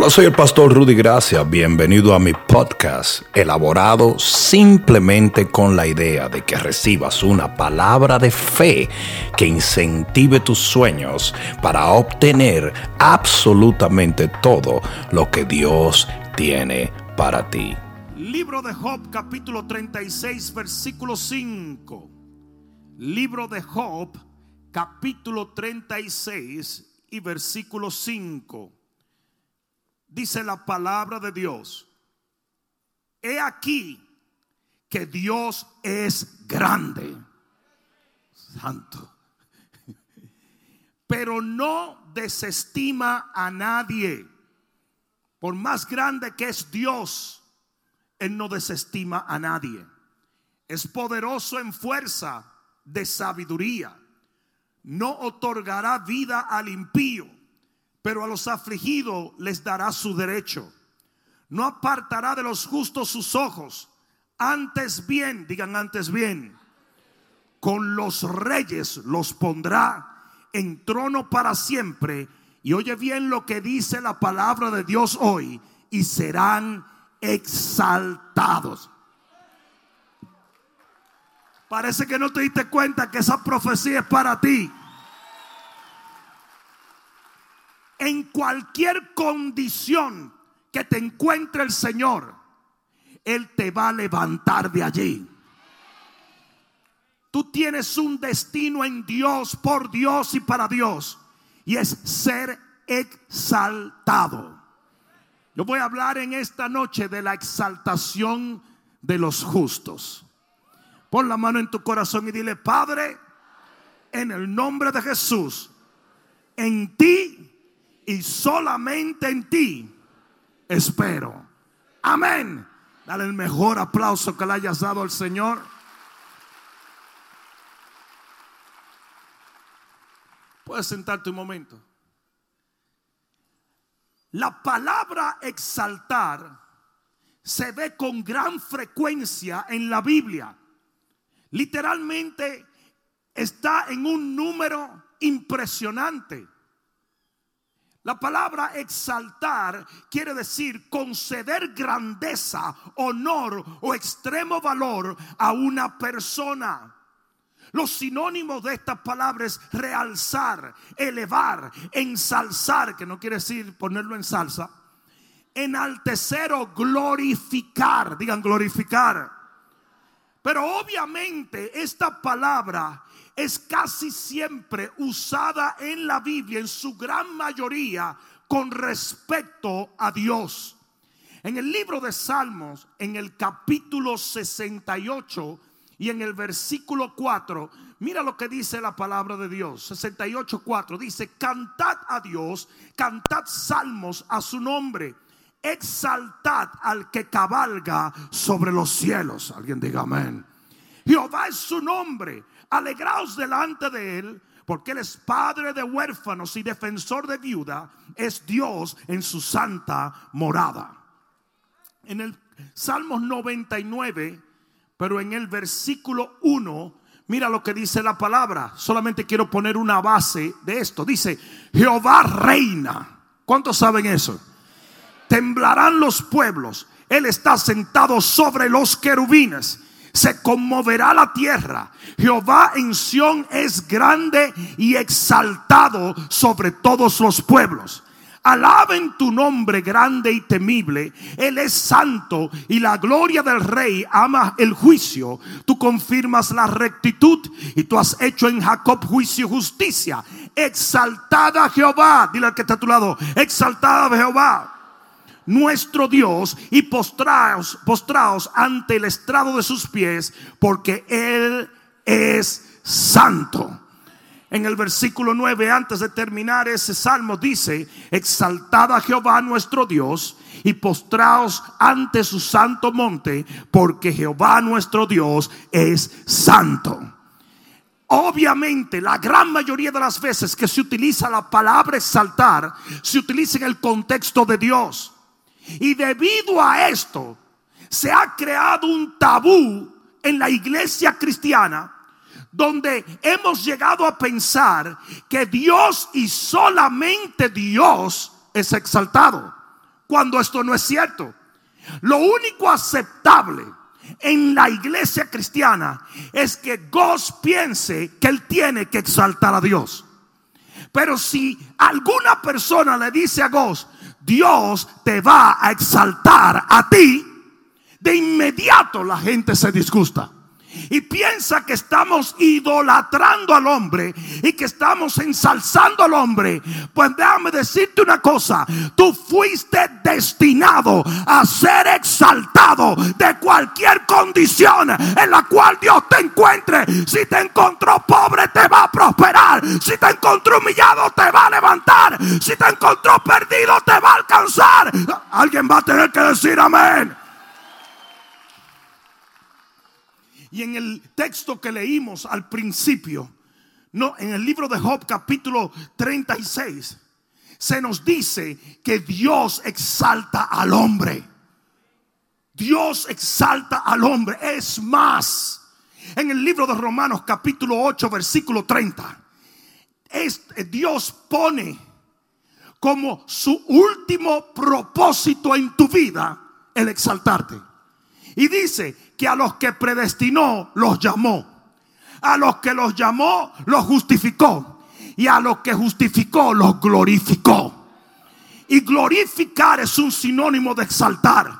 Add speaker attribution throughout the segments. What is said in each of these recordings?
Speaker 1: Hola, soy el pastor Rudy Gracia. Bienvenido a mi podcast, elaborado simplemente con la idea de que recibas una palabra de fe que incentive tus sueños para obtener absolutamente todo lo que Dios tiene para ti.
Speaker 2: Libro de Job, capítulo 36, versículo 5. Libro de Job, capítulo 36 y versículo 5 dice la palabra de Dios, he aquí que Dios es grande, santo, pero no desestima a nadie. Por más grande que es Dios, Él no desestima a nadie. Es poderoso en fuerza de sabiduría. No otorgará vida al impío pero a los afligidos les dará su derecho. No apartará de los justos sus ojos. Antes bien, digan antes bien, con los reyes los pondrá en trono para siempre. Y oye bien lo que dice la palabra de Dios hoy. Y serán exaltados. Parece que no te diste cuenta que esa profecía es para ti. En cualquier condición que te encuentre el Señor, Él te va a levantar de allí. Tú tienes un destino en Dios, por Dios y para Dios. Y es ser exaltado. Yo voy a hablar en esta noche de la exaltación de los justos. Pon la mano en tu corazón y dile, Padre, en el nombre de Jesús, en ti y solamente en ti espero. Amén. Dale el mejor aplauso que le hayas dado al Señor. Puedes sentarte un momento. La palabra exaltar se ve con gran frecuencia en la Biblia. Literalmente está en un número impresionante. La palabra exaltar quiere decir conceder grandeza, honor o extremo valor a una persona. Los sinónimos de esta palabra es realzar, elevar, ensalzar, que no quiere decir ponerlo en salsa, enaltecer o glorificar, digan glorificar. Pero obviamente esta palabra es casi siempre usada en la Biblia, en su gran mayoría, con respecto a Dios. En el libro de Salmos, en el capítulo 68 y en el versículo 4, mira lo que dice la palabra de Dios. 68, 4 dice, cantad a Dios, cantad salmos a su nombre, exaltad al que cabalga sobre los cielos. Alguien diga amén. Jehová es su nombre alegraos delante de él, porque él es padre de huérfanos y defensor de viuda, es Dios en su santa morada. En el Salmos 99, pero en el versículo 1, mira lo que dice la palabra. Solamente quiero poner una base de esto. Dice, Jehová reina. ¿Cuántos saben eso? Temblarán los pueblos. Él está sentado sobre los querubines se conmoverá la tierra. Jehová en Sión es grande y exaltado sobre todos los pueblos. Alaben tu nombre grande y temible. Él es santo y la gloria del rey ama el juicio. Tú confirmas la rectitud y tú has hecho en Jacob juicio y justicia. Exaltada Jehová. Dile al que está a tu lado. Exaltada Jehová nuestro Dios y postraos, postraos ante el estrado de sus pies, porque Él es santo. En el versículo 9, antes de terminar ese salmo, dice, exaltad a Jehová nuestro Dios y postraos ante su santo monte, porque Jehová nuestro Dios es santo. Obviamente, la gran mayoría de las veces que se utiliza la palabra exaltar, se utiliza en el contexto de Dios. Y debido a esto, se ha creado un tabú en la iglesia cristiana donde hemos llegado a pensar que Dios y solamente Dios es exaltado. cuando esto no es cierto. Lo único aceptable en la iglesia cristiana es que Dios piense que él tiene que exaltar a Dios. Pero si alguna persona le dice a Dios, Dios te va a exaltar a ti, de inmediato la gente se disgusta y piensa que estamos idolatrando al hombre y que estamos ensalzando al hombre, pues déjame decirte una cosa, tú fuiste destinado a ser exaltado de cualquier condición en la cual Dios te encuentre. Si te encontró pobre te va a prosperar, si te encontró humillado te va a levantar, si te encontró perdido te va a alcanzar. Alguien va a tener que decir amén. Y en el texto que leímos al principio, no, en el libro de Job capítulo 36, se nos dice que Dios exalta al hombre. Dios exalta al hombre. Es más, en el libro de Romanos capítulo 8 versículo 30, es, Dios pone como su último propósito en tu vida el exaltarte. Y dice que a los que predestinó los llamó. A los que los llamó los justificó. Y a los que justificó los glorificó. Y glorificar es un sinónimo de exaltar.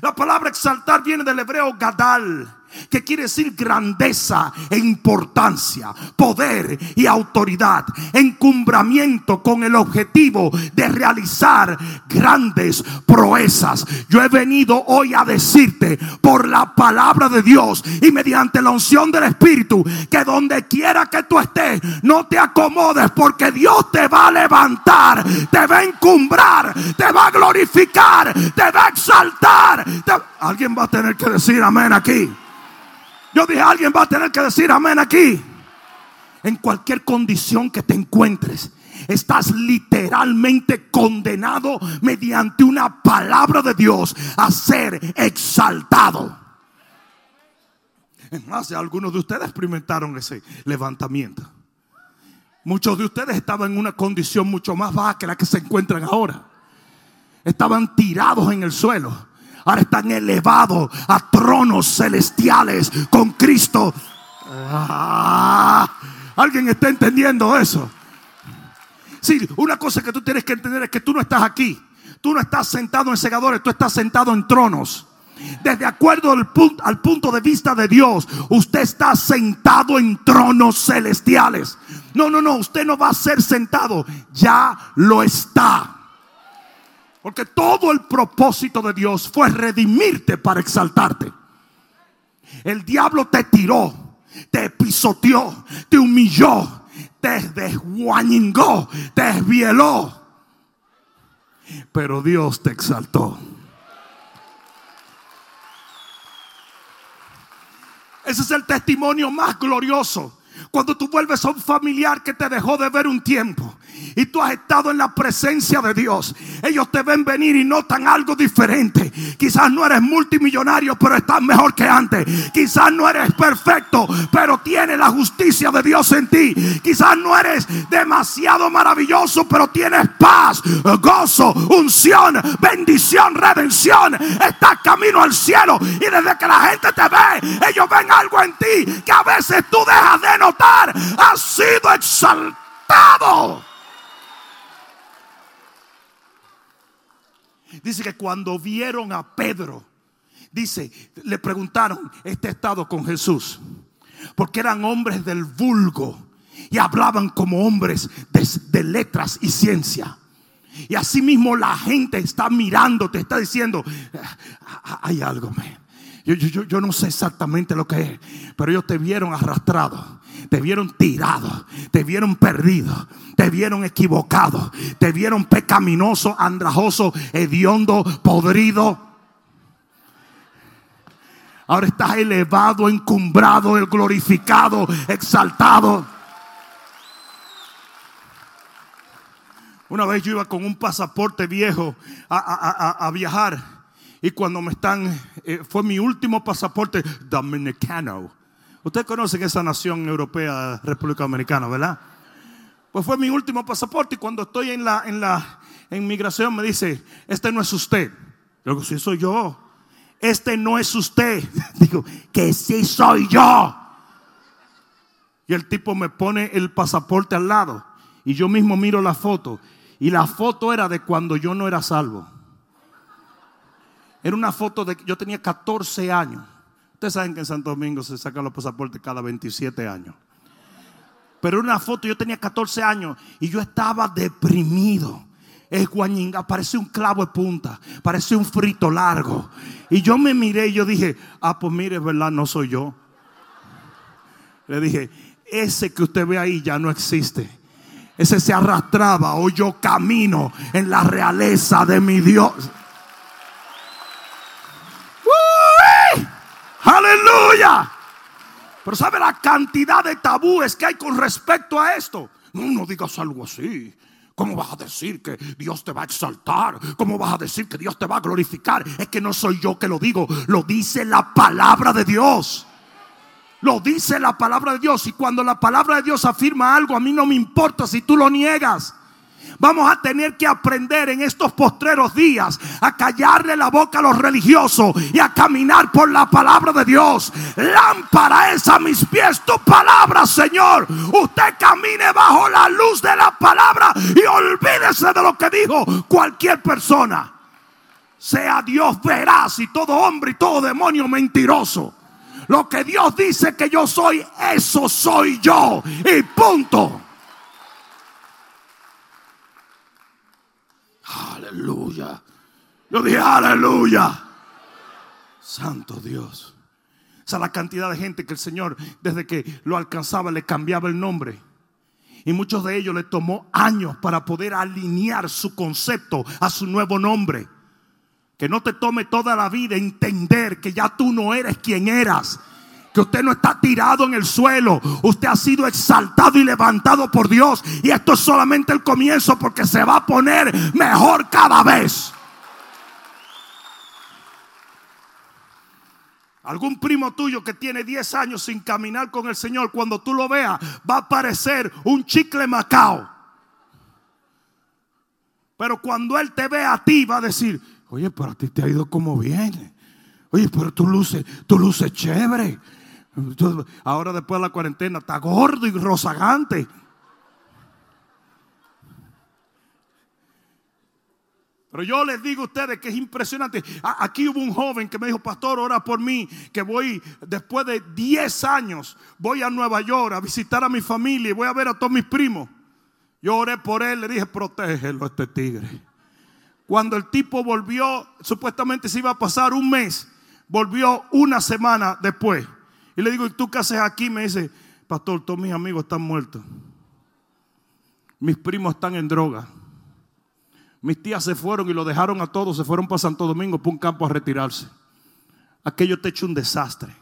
Speaker 2: La palabra exaltar viene del hebreo gadal que quiere decir grandeza e importancia, poder y autoridad, encumbramiento con el objetivo de realizar grandes proezas. Yo he venido hoy a decirte por la palabra de Dios y mediante la unción del Espíritu que donde quiera que tú estés, no te acomodes porque Dios te va a levantar, te va a encumbrar, te va a glorificar, te va a exaltar. Alguien va a tener que decir amén aquí. Yo dije, alguien va a tener que decir amén aquí. En cualquier condición que te encuentres, estás literalmente condenado mediante una palabra de Dios a ser exaltado. Es más, algunos de ustedes experimentaron ese levantamiento. Muchos de ustedes estaban en una condición mucho más baja que la que se encuentran ahora. Estaban tirados en el suelo ahora están elevados a tronos celestiales con Cristo. Ah, ¿Alguien está entendiendo eso? Sí, una cosa que tú tienes que entender es que tú no estás aquí. Tú no estás sentado en segadores, tú estás sentado en tronos. Desde acuerdo al punto, al punto de vista de Dios, usted está sentado en tronos celestiales. No, no, no, usted no va a ser sentado, ya lo está. Porque todo el propósito de Dios fue redimirte para exaltarte. El diablo te tiró, te pisoteó, te humilló, te desguañingó, te desvieló. Pero Dios te exaltó. Ese es el testimonio más glorioso. Cuando tú vuelves a un familiar que te dejó de ver un tiempo y tú has estado en la presencia de Dios, ellos te ven venir y notan algo diferente. Quizás no eres multimillonario, pero estás mejor que antes. Quizás no eres perfecto, pero tienes la justicia de Dios en ti. Quizás no eres demasiado maravilloso, pero tienes paz, gozo, unción, bendición, redención. Estás camino al cielo y desde que la gente te ve, ellos ven algo en ti que a veces tú dejas de notar. Has sido exaltado. Dice que cuando vieron a Pedro, dice, le preguntaron, este estado con Jesús, porque eran hombres del vulgo y hablaban como hombres de, letras y ciencia. Y así mismo la gente está mirando, te está diciendo, ah, hay algo, Yo, yo, yo, no sé exactamente lo que es, pero ellos te vieron arrastrado, te vieron tirado, te vieron perdido, te vieron equivocado, te vieron pecaminoso, andrajoso, hediondo, podrido. Ahora estás elevado, encumbrado, glorificado, exaltado. Una vez yo iba con un pasaporte viejo a, viajar y cuando me están, eh, fue mi último pasaporte dominicano. Ustedes conocen esa nación europea, República Dominicana, ¿verdad? Pues fue mi último pasaporte y cuando estoy en la, en la, en migración me dice, este no es usted. Yo digo, sí soy yo. Este no es usted. Digo, que sí soy yo. Y el tipo me pone el pasaporte al lado. Y yo mismo miro la foto. Y la foto era de cuando yo no era salvo. Era una foto de que yo tenía 14 años. Ustedes saben que en Santo Domingo se sacan los pasaportes cada 27 años. Pero era una foto, yo tenía 14 años y yo estaba deprimido. Es guañinga, parece un clavo de punta, parece un frito largo. Y yo me miré y yo dije, ah, pues mire, verdad, no soy yo. Le dije, ese que usted ve ahí ya no existe. Ese se arrastraba o yo camino en la realeza de mi Dios. Aleluya. Pero ¿sabe la cantidad de tabúes que hay con respecto a esto? No, digas algo así. ¿Cómo vas a decir que Dios te va a exaltar? ¿Cómo vas a decir que Dios te va a glorificar? Es que no soy yo que lo digo, lo dice la palabra de Dios. Lo dice la palabra de Dios. Y cuando la palabra de Dios afirma algo, a mí no me importa si tú lo niegas. Vamos a tener que aprender en estos postreros días a callarle la boca a los religiosos y a caminar por la palabra de Dios. Lámpara es a mis pies tu palabra, Señor. Usted camine bajo la luz de la palabra y olvídese de lo que dijo cualquier persona. Sea Dios veraz y todo hombre y todo demonio mentiroso. Lo que Dios dice que yo soy, eso soy yo. Y punto. Aleluya. Yo dije, aleluya. Santo Dios. O sea, la cantidad de gente que el Señor, desde que lo alcanzaba, le cambiaba el nombre. Y muchos de ellos le tomó años para poder alinear su concepto a su nuevo nombre. Que no te tome toda la vida entender que ya tú no eres quien eras que usted no está tirado en el suelo, usted ha sido exaltado y levantado por Dios. Y esto es solamente el comienzo porque se va a poner mejor cada vez. Algún primo tuyo que tiene 10 años sin caminar con el Señor, cuando tú lo veas, va a parecer un chicle macao. Pero cuando Él te ve a ti, va a decir, oye, pero a ti te ha ido como viene. Oye, pero tú luces, tú luces chévere. Ahora después de la cuarentena está gordo y rozagante. Pero yo les digo a ustedes que es impresionante. Aquí hubo un joven que me dijo, pastor, ora por mí, que voy después de 10 años, voy a Nueva York a visitar a mi familia y voy a ver a todos mis primos. Yo oré por él, le dije, protégelo a este tigre. Cuando el tipo volvió, supuestamente se iba a pasar un mes, volvió una semana después. Y le digo, ¿y tú qué haces aquí? Me dice, pastor, todos mis amigos están muertos. Mis primos están en droga. Mis tías se fueron y lo dejaron a todos, se fueron para Santo Domingo, para un campo a retirarse. Aquello te hecho un desastre.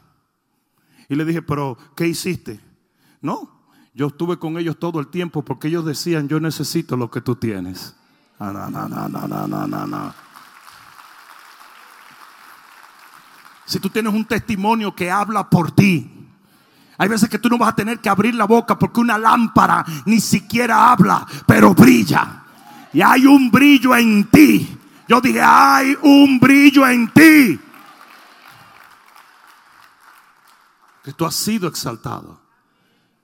Speaker 2: Y le dije, pero ¿qué hiciste? No, yo estuve con ellos todo el tiempo porque ellos decían, yo necesito lo que tú tienes. No, no, no, no, no, no, no, no. Si tú tienes un testimonio que habla por ti. Hay veces que tú no vas a tener que abrir la boca porque una lámpara ni siquiera habla, pero brilla. Y hay un brillo en ti. Yo dije, hay un brillo en ti. Que tú has sido exaltado.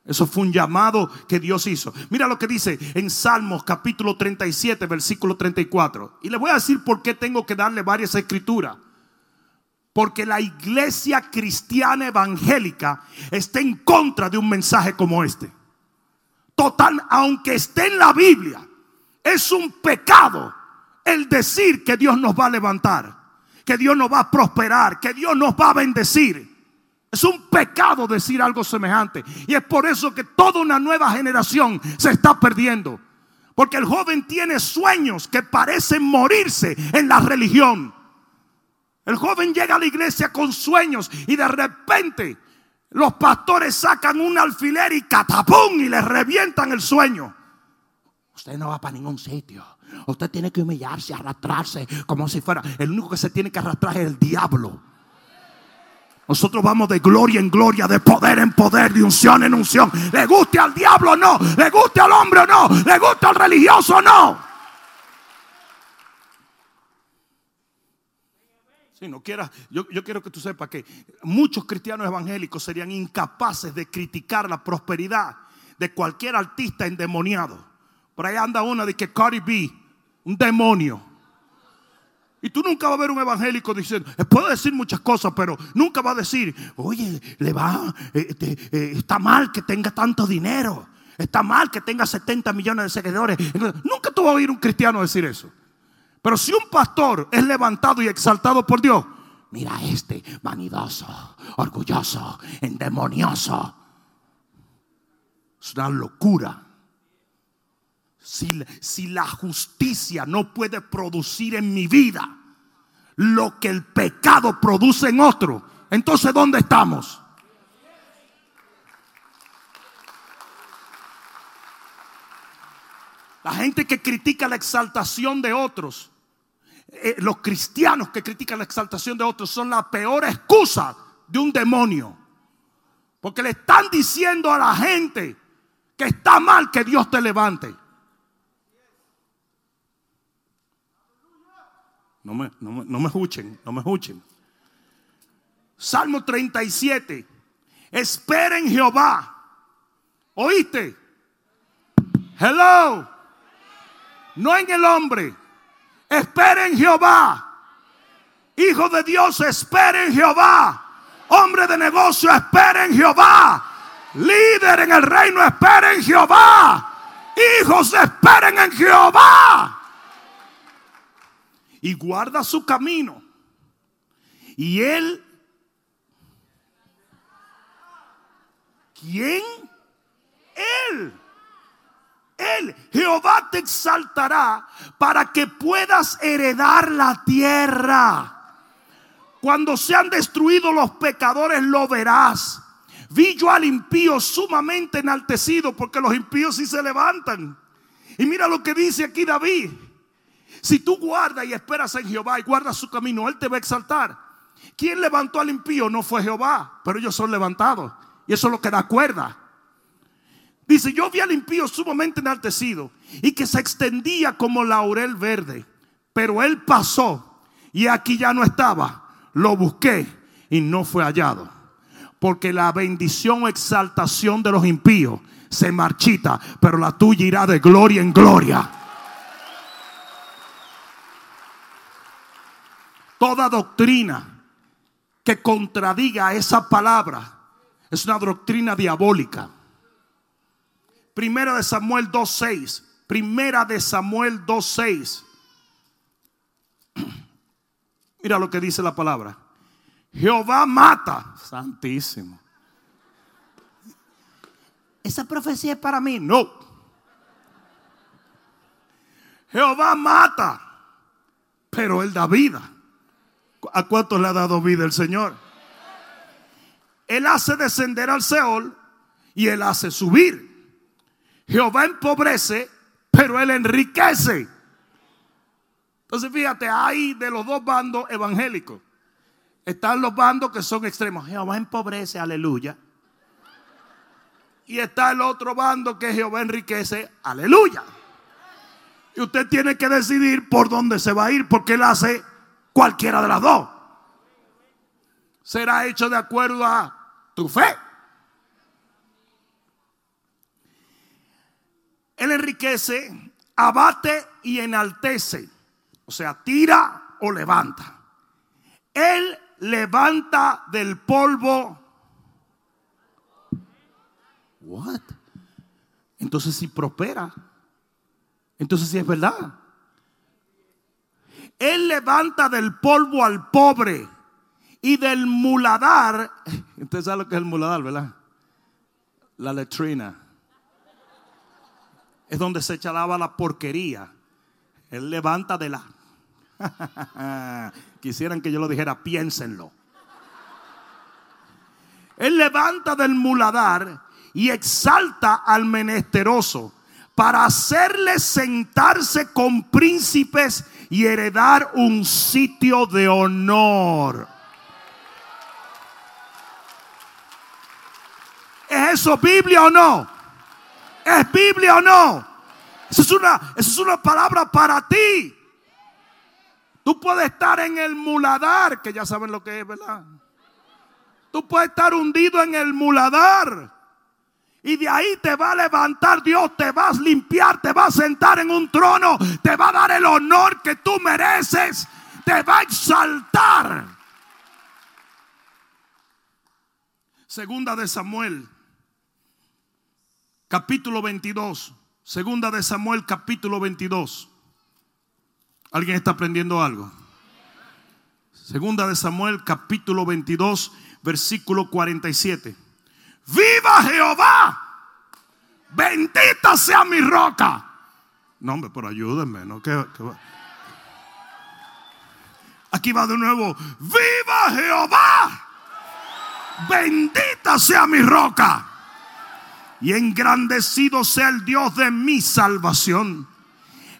Speaker 2: Eso fue un llamado que Dios hizo. Mira lo que dice en Salmos capítulo 37, versículo 34. Y le voy a decir por qué tengo que darle varias escrituras. Porque la iglesia cristiana evangélica está en contra de un mensaje como este. Total, aunque esté en la Biblia, es un pecado el decir que Dios nos va a levantar, que Dios nos va a prosperar, que Dios nos va a bendecir. Es un pecado decir algo semejante. Y es por eso que toda una nueva generación se está perdiendo. Porque el joven tiene sueños que parecen morirse en la religión. El joven llega a la iglesia con sueños y de repente los pastores sacan un alfiler y catapum y le revientan el sueño. Usted no va para ningún sitio. Usted tiene que humillarse, arrastrarse como si fuera. El único que se tiene que arrastrar es el diablo. Nosotros vamos de gloria en gloria, de poder en poder, de unción en unción. Le guste al diablo o no, le guste al hombre o no, le guste al religioso o no. Si no quieras, yo, yo quiero que tú sepas que muchos cristianos evangélicos serían incapaces de criticar la prosperidad de cualquier artista endemoniado. Por ahí anda una de que Cardi B, un demonio. Y tú nunca vas a ver un evangélico diciendo, eh, puede decir muchas cosas, pero nunca va a decir, oye, le va, eh, eh, está mal que tenga tanto dinero, está mal que tenga 70 millones de seguidores. Nunca tú vas a oír un cristiano decir eso. Pero si un pastor es levantado y exaltado por Dios, mira este vanidoso, orgulloso, endemonioso. Es una locura. Si, la justicia no puede producir en mi vida lo que el pecado produce en otro, entonces ¿dónde estamos? La gente que critica la exaltación de otros, eh, los cristianos que critican la exaltación de otros son la peor excusa de un demonio. Porque le están diciendo a la gente que está mal que Dios te levante. No me, no, no me escuchen, no me escuchen. Salmo 37. Espera en Jehová. ¿Oíste? Hello. No en el hombre. Espera en Jehová. Hijo de Dios, espera en Jehová. Hombre de negocio, espera en Jehová. Líder en el reino, espera en Jehová. Hijos, esperen en Jehová y guarda su camino. Y él, ¿quién? Él. Él, Jehová te exaltará para que puedas heredar la tierra. Cuando sean destruidos los pecadores lo verás. Vi yo al impío sumamente enaltecido porque los impíos sí se levantan. Y mira lo que dice aquí David. Si tú guardas y esperas en Jehová y guardas su camino, Él te va a exaltar. ¿Quién levantó al impío? No fue Jehová, pero ellos son levantados. Y eso es lo que da cuerda. Dice, yo vi al impío sumamente enaltecido y que se extendía como laurel verde. Pero él pasó y aquí ya no estaba. Lo busqué y no fue hallado. Porque la bendición o exaltación de los impíos se marchita, pero la tuya irá de gloria en gloria. Toda doctrina que contradiga esa palabra es una doctrina diabólica. Primera de Samuel 2.6. Primera de Samuel 2.6. Mira lo que dice la palabra. Jehová mata. Santísimo. Esa profecía es para mí. No. Jehová mata, pero él da vida. ¿A cuántos le ha dado vida el Señor? Él hace descender al Seol y él hace subir. Jehová empobrece, pero él enriquece. Entonces fíjate, hay de los dos bandos evangélicos. Están los bandos que son extremos. Jehová empobrece, aleluya. Y está el otro bando que Jehová enriquece, aleluya. Y usted tiene que decidir por dónde se va a ir, porque él hace Cualquiera de las dos. Será hecho de acuerdo a tu fe. Él enriquece, abate y enaltece. O sea, tira o levanta. Él levanta del polvo. What? Entonces si prospera. Entonces si es verdad. Él levanta del polvo al pobre y del muladar. Usted sabe lo que es el muladar, ¿verdad? La letrina. Es donde se echaba la porquería. Él levanta de la. Quisieran que yo lo dijera, piénsenlo. Él levanta del muladar y exalta al menesteroso para hacerle sentarse con príncipes y heredar un sitio de honor. ¿Es eso Biblia o no? ¿Es Biblia o no? Esa es una, es una palabra para ti. Tú puedes estar en el muladar, que ya saben lo que es, ¿verdad? Tú puedes estar hundido en el muladar. Y de ahí te va a levantar Dios, te vas a limpiar, te va a sentar en un trono, te va a dar el honor que tú mereces, te va a exaltar. Segunda de Samuel, capítulo 22. Segunda de Samuel, capítulo 22. ¿Alguien está aprendiendo algo? Segunda de Samuel, capítulo 22, versículo 47. Viva Jehová. Bendita sea mi roca. No, hombre, pero ayúdenme, ¿no? Aquí va de nuevo. Viva Jehová. Bendita sea mi roca. Y engrandecido sea el Dios de mi salvación.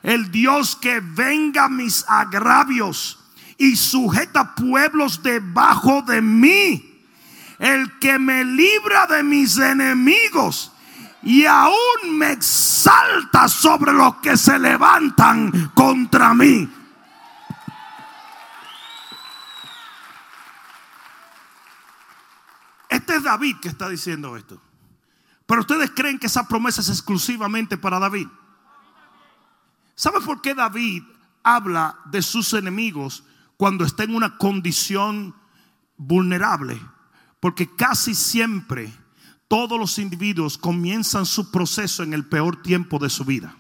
Speaker 2: El Dios que venga mis agravios y sujeta pueblos debajo de mí el que me libra de mis enemigos y aún me exalta sobre los que se levantan contra mí. Este es David que está diciendo esto. Pero ustedes creen que esa promesa es exclusivamente para David. ¿Sabe por qué David habla de sus enemigos cuando está en una condición vulnerable? Porque casi siempre todos los individuos comienzan su proceso en el peor tiempo de su vida.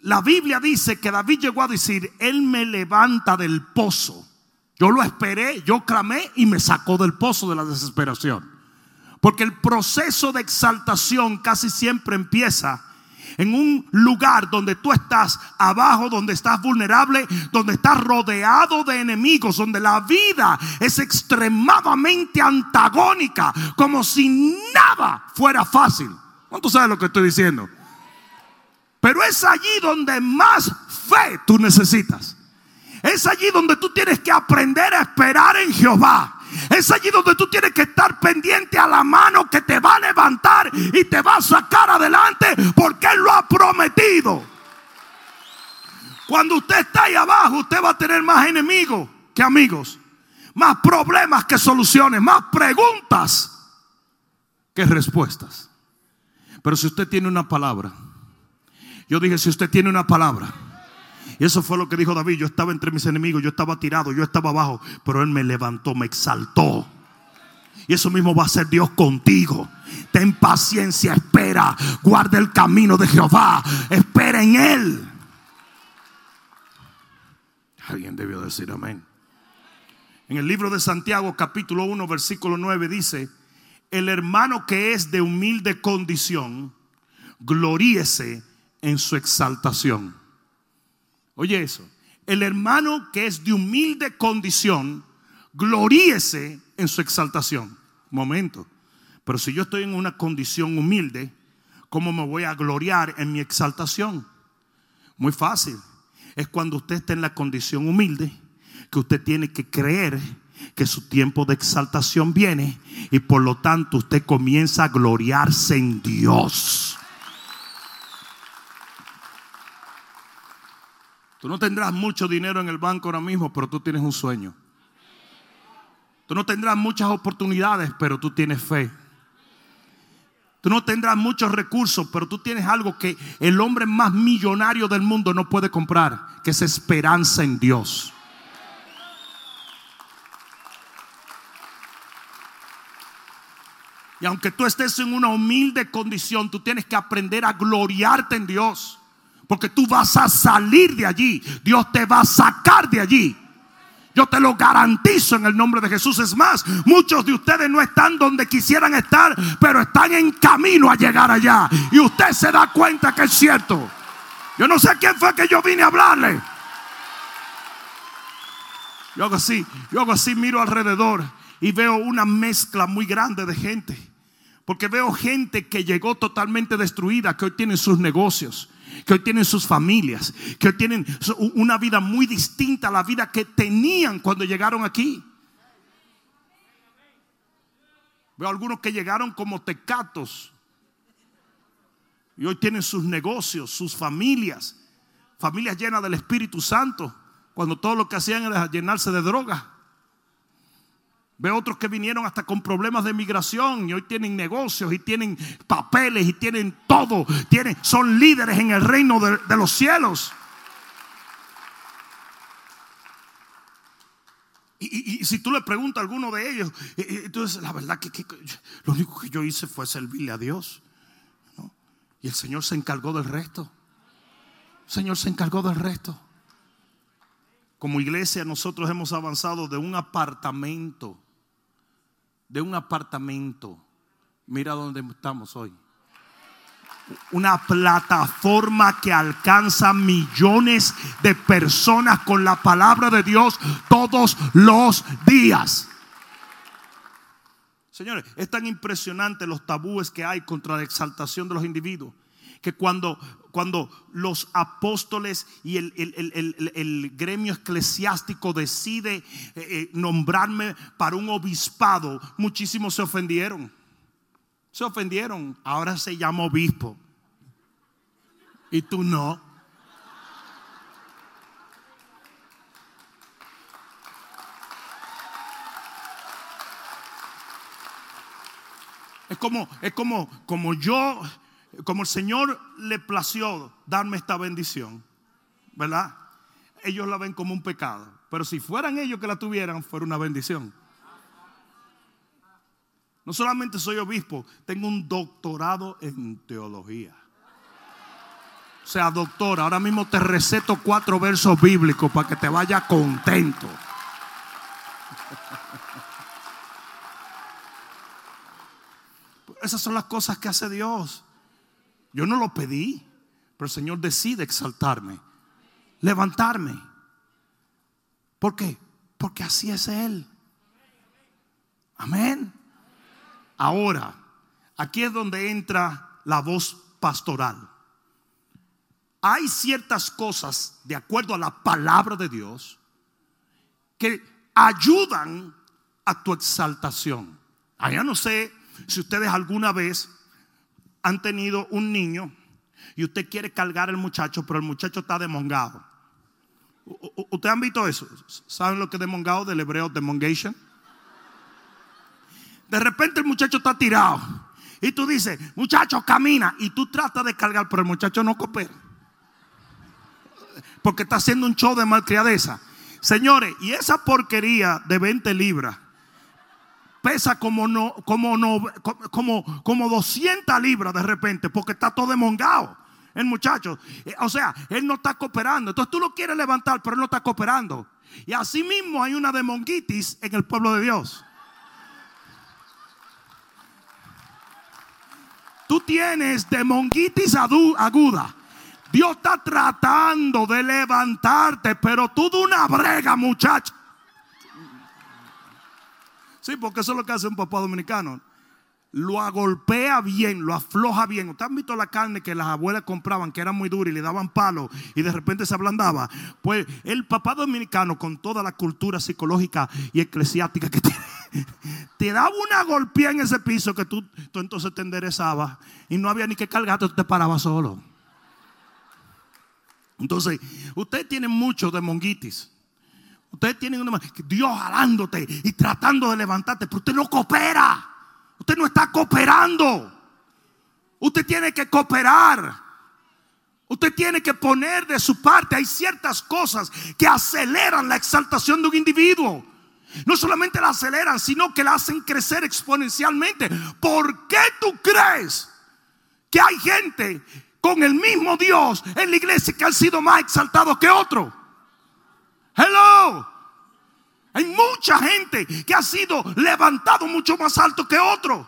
Speaker 2: La Biblia dice que David llegó a decir, Él me levanta del pozo. Yo lo esperé, yo clamé y me sacó del pozo de la desesperación. Porque el proceso de exaltación casi siempre empieza en un lugar donde tú estás abajo, donde estás vulnerable, donde estás rodeado de enemigos, donde la vida es extremadamente antagónica, como si nada fuera fácil. ¿Cuánto sabes lo que estoy diciendo? Pero es allí donde más fe tú necesitas. Es allí donde tú tienes que aprender a esperar en Jehová. Es allí donde tú tienes que estar pendiente a la mano que te va a levantar y te va a sacar adelante porque Él lo ha prometido. Cuando usted está ahí abajo, usted va a tener más enemigos que amigos, más problemas que soluciones, más preguntas que respuestas. Pero si usted tiene una palabra, yo dije, si usted tiene una palabra, y eso fue lo que dijo David. Yo estaba entre mis enemigos, yo estaba tirado, yo estaba abajo, pero Él me levantó, me exaltó. Y eso mismo va a ser Dios contigo. Ten paciencia, espera, guarda el camino de Jehová, espera en Él. Alguien debió decir amén. En el libro de Santiago capítulo 1 versículo 9 dice, el hermano que es de humilde condición, gloríese en su exaltación. Oye eso. El hermano que es de humilde condición, gloríese en su exaltación. Momento. Pero si yo estoy en una condición humilde, ¿cómo me voy a gloriar en mi exaltación? Muy fácil. Es cuando usted está en la condición humilde que usted tiene que creer que su tiempo de exaltación viene y por lo tanto usted comienza a gloriarse en Dios. Tú no tendrás mucho dinero en el banco ahora mismo, pero tú tienes un sueño. Tú no tendrás muchas oportunidades, pero tú tienes fe. Tú no tendrás muchos recursos, pero tú tienes algo que el hombre más millonario del mundo no puede comprar, que es esperanza en Dios. Y aunque tú estés en una humilde condición, tú tienes que aprender a gloriarte en Dios. Porque tú vas a salir de allí. Dios te va a sacar de allí. Yo te lo garantizo en el nombre de Jesús. Es más, muchos de ustedes no están donde quisieran estar, pero están en camino a llegar allá. Y usted se da cuenta que es cierto. Yo no sé quién fue que yo vine a hablarle. Yo hago así, yo hago así, miro alrededor y veo una mezcla muy grande de gente. Porque veo gente que llegó totalmente destruida, que hoy tienen sus negocios que hoy tienen sus familias, que hoy tienen una vida muy distinta a la vida que tenían cuando llegaron aquí. Veo algunos que llegaron como tecatos y hoy tienen sus negocios, sus familias, familias llenas del Espíritu Santo. cuando todo lo que hacían era llenarse de droga. Ve otros que vinieron hasta con problemas de migración y hoy tienen negocios y tienen papeles y tienen todo. Tienen, son líderes en el reino de, los cielos. Y, si tú le preguntas a alguno de ellos, entonces la verdad que, lo único que yo hice fue servirle a Dios. Y el Señor se encargó del resto. El Señor se encargó del resto. Como iglesia nosotros hemos avanzado de un apartamento, de un apartamento. Mira dónde estamos hoy una plataforma que alcanza millones de personas con la palabra de Dios todos los días. Señores, es tan impresionante los tabúes que hay contra la exaltación de los individuos que cuando, cuando los apóstoles y el, gremio eclesiástico decide eh, eh, nombrarme para un obispado, muchísimos se ofendieron. Se ofendieron. Ahora se llama obispo. Y tú no. Es como, es como, como yo, como el Señor le plació darme esta bendición, ¿verdad? Ellos la ven como un pecado. Pero si fueran ellos que la tuvieran, fuera una bendición. No solamente soy obispo, tengo un doctorado en teología. O sea, doctor, ahora mismo te receto cuatro versos bíblicos para que te vaya contento. Esas son las cosas que hace Dios. Yo no lo pedí, pero el Señor decide exaltarme, levantarme. ¿Por qué? Porque así es Él. Amén. Ahora, aquí es donde entra la voz pastoral. Hay ciertas cosas, de acuerdo a la palabra de Dios, que ayudan a tu exaltación. Allá no sé si ustedes alguna vez han tenido un niño y usted quiere cargar al muchacho, pero el muchacho está demongado. ¿Ustedes han visto eso? ¿Saben lo que es demongado del hebreo demongation? De repente el muchacho está tirado. Y tú dices, muchacho, camina. Y tú tratas de cargar, pero el muchacho no coopera. Porque está haciendo un show de malcriadeza. Señores, y esa porquería de 20 libras pesa como no, como no, como, como 200 libras de repente, porque está todo demongado. El muchacho, eh, o sea, él no está cooperando. Entonces tú lo quieres levantar, pero él no está cooperando. Y así mismo hay una demonguitis en el pueblo de Dios. Tú tienes demonguitis aguda. Dios está tratando de levantarte, pero tú de una brega, muchacho. Sí, porque eso es lo que hace un papá dominicano. Lo agolpea bien, lo afloja bien. ¿Ustedes han visto la carne que las abuelas compraban, que era muy dura y le daban palo y de repente se ablandaba? Pues el papá dominicano, con toda la cultura psicológica y eclesiástica que tiene, te daba una golpea en ese piso que tú, entonces te enderezabas y no había ni que cargarte, tú te parabas solo. Entonces, ustedes tienen mucho de monguitis. Ustedes tienen una, Dios jalándote y tratando de levantarte, pero usted no coopera. Usted no está cooperando. Usted tiene que cooperar. Usted tiene que poner de su parte. Hay ciertas cosas que aceleran la exaltación de un individuo. No solamente la aceleran, sino que la hacen crecer exponencialmente. ¿Por qué tú crees que hay gente con el mismo Dios en la iglesia que ha sido más exaltado que otro? Hello. Hay mucha gente que ha sido levantado mucho más alto que otro.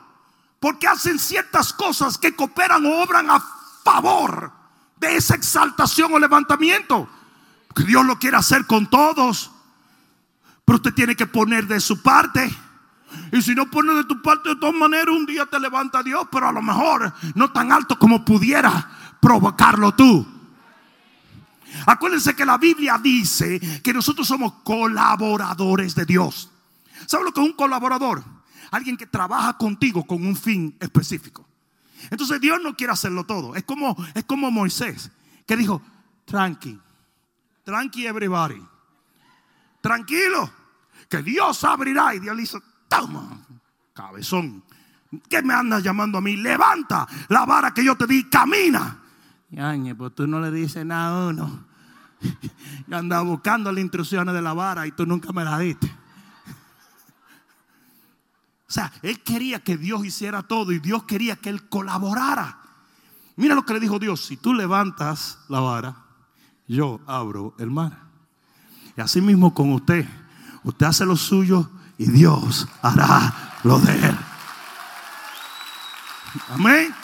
Speaker 2: Porque hacen ciertas cosas que cooperan o obran a favor de esa exaltación o levantamiento. Dios lo quiere hacer con todos. Pero usted tiene que poner de su parte. Y si no pone de tu parte, de todas maneras, un día te levanta Dios, pero a lo mejor no tan alto como pudiera provocarlo tú. Acuérdense que la Biblia dice que nosotros somos colaboradores de Dios. ¿Sabe lo que es un colaborador? Alguien que trabaja contigo con un fin específico. Entonces Dios no quiere hacerlo todo. Es como, es como Moisés que dijo, tranqui, tranqui everybody. tranquilo, que Dios abrirá. Y Dios le hizo, toma, cabezón. ¿Qué me andas llamando a mí? Levanta la vara que yo te di, camina. Yañe, pues tú no le dices nada a uno. Yo andaba buscando las instrucciones de la vara y tú nunca me la diste. O sea, él quería que Dios hiciera todo y Dios quería que él colaborara. Mira lo que le dijo Dios, si tú levantas la vara, yo abro el mar. Y así mismo con usted, usted hace lo suyo y Dios hará lo de él. Amén.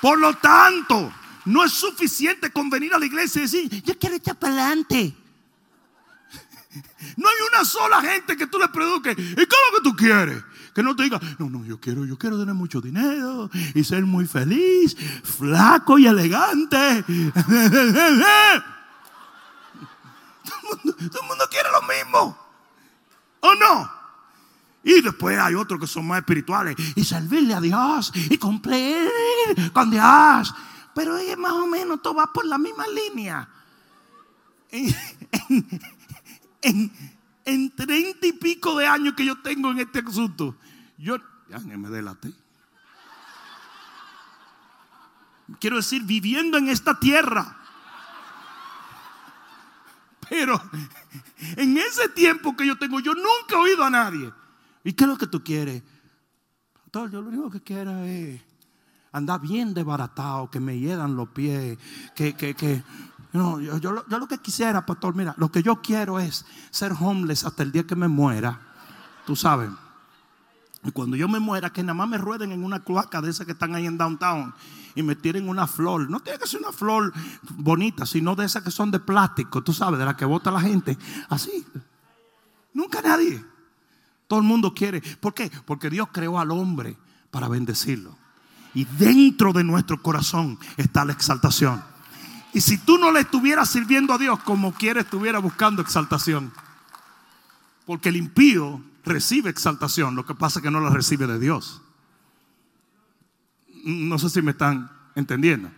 Speaker 2: Por lo tanto, no es suficiente con venir a la iglesia y decir, yo quiero echar para adelante. No hay una sola gente que tú le produzcas. ¿Y cómo que tú quieres? Que no te diga, no, no, yo quiero, yo quiero tener mucho dinero y ser muy feliz, flaco y elegante. Todo el mundo, quiere lo mismo. ¿O no? Y después hay otros que son más espirituales. Y servirle a Dios y cumplir con Dios. Pero es más o menos todo va por la misma línea. En, treinta y pico de años que yo tengo en este asunto, yo ya me delaté. Quiero decir, viviendo en esta tierra. Pero en ese tiempo que yo tengo, yo nunca he oído a nadie. ¿Y qué es lo que tú quieres? Yo lo único que quiero es andar bien desbaratado, que me hieran los pies, que, que, que no, yo, yo, lo que quisiera, pastor, mira, lo que yo quiero es ser homeless hasta el día que me muera. Tú sabes. Y cuando yo me muera, que nada más me rueden en una cloaca de esas que están ahí en downtown y me tiren una flor. No tiene que ser una flor bonita, sino de esas que son de plástico, tú sabes, de las que bota la gente. Así. Nunca nadie. Todo el mundo quiere. ¿Por qué? Porque Dios creó al hombre para bendecirlo. Y dentro de nuestro corazón está la exaltación. Y si tú no le estuvieras sirviendo a Dios como quiere, estuviera buscando exaltación. Porque el impío recibe exaltación, lo que pasa es que no la recibe de Dios. No sé si me están entendiendo.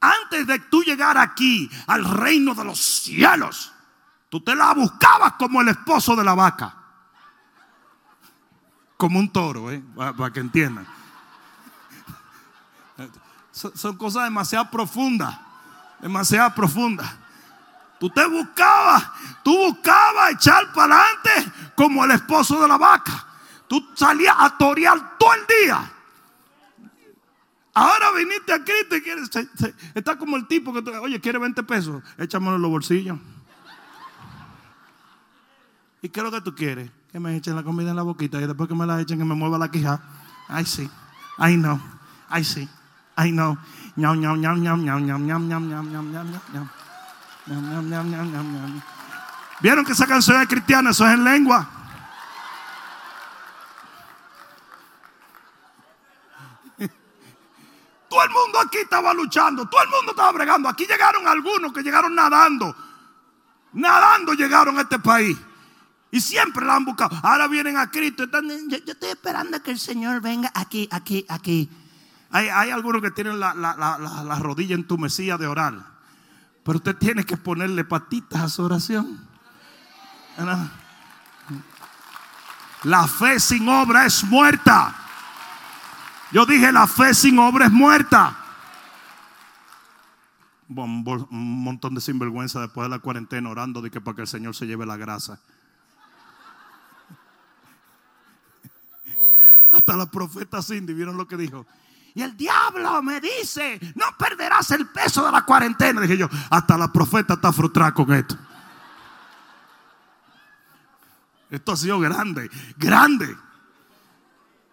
Speaker 2: Antes de tú llegar aquí al reino de los cielos, tú te la buscabas como el esposo de la vaca. Como un toro, ¿eh? para, que entiendan. Son cosas demasiado profundas demasiado profunda. Tú te buscabas, tú buscabas echar para adelante como el esposo de la vaca. Tú salías a torear todo el día. Ahora viniste aquí y te quieres, está como el tipo que, oye, quiere 20 pesos, échamelo en los bolsillos. ¿Y qué es lo que tú quieres? Que me echen la comida en la boquita y después que me la echen que me mueva la quija. Ay, sí. Ay, no. Ay, sí. Ay, no. ¿Vieron que esa canción es cristiana? Eso es en lengua. Todo el mundo aquí estaba luchando, todo el mundo estaba bregando. Aquí llegaron algunos que llegaron nadando. Nadando llegaron a este país. Y siempre la han buscado. Ahora vienen a Cristo. yo, yo, estoy esperando que el Señor venga aquí, aquí, aquí. Hay, algunos que tienen la, la, rodilla entumecida de orar. Pero usted tiene que ponerle patitas a su oración. La fe sin obra es muerta. Yo dije, la fe sin obra es muerta. Un montón de sinvergüenza después de la cuarentena orando de que para que el Señor se lleve la grasa. Hasta la profeta Cindy, ¿vieron lo que dijo? Y el diablo me dice, no perderás el peso de la cuarentena. Dije yo, hasta la profeta está frustrada con esto. Esto ha sido grande, grande.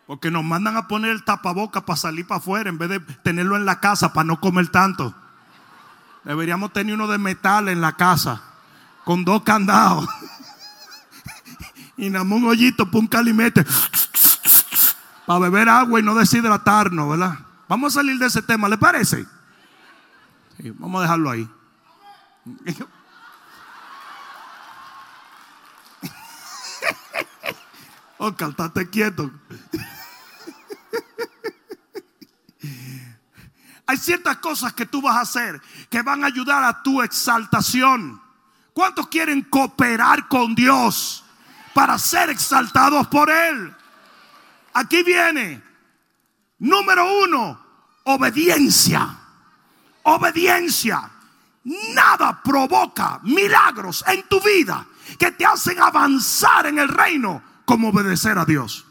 Speaker 2: Porque nos mandan a poner el tapaboca para salir para afuera en vez de tenerlo en la casa para no comer tanto. Deberíamos tener uno de metal en la casa con dos candados. y nada un hoyito para un calimete para beber agua y no deshidratarnos, ¿verdad? Vamos a salir de ese tema, ¿le parece? Sí, vamos a dejarlo ahí. Oscar, estate quieto. Hay ciertas cosas que tú vas a hacer que van a ayudar a tu exaltación. ¿Cuántos quieren cooperar con Dios para ser exaltados por Él? Aquí viene. Número uno, obediencia. Obediencia. Nada provoca milagros en tu vida que te hacen avanzar en el reino como obedecer a Dios.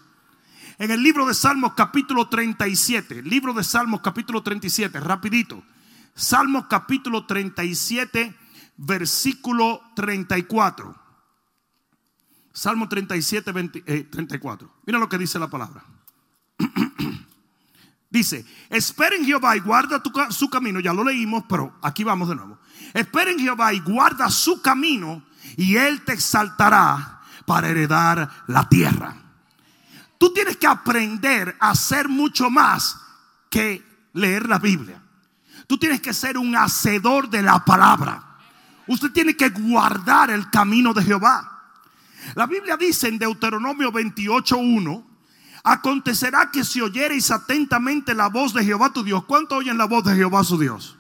Speaker 2: En el libro de Salmos capítulo 37, libro de Salmos capítulo 37, rapidito. Salmos capítulo 37, versículo 34. Salmo 37, 34. Eh, Mira lo que dice la palabra. dice, esperen Jehová y guarda su camino. Ya lo leímos, pero aquí vamos de nuevo. Esperen Jehová y guarda su camino y él te exaltará para heredar la tierra. Tú tienes que aprender a ser mucho más que leer la Biblia. Tú tienes que ser un hacedor de la palabra. Usted tiene que guardar el camino de Jehová. La Biblia dice en Deuteronomio 28.1, acontecerá que si oyereis atentamente la voz de Jehová tu Dios, ¿cuánto oyen la voz de Jehová su Dios?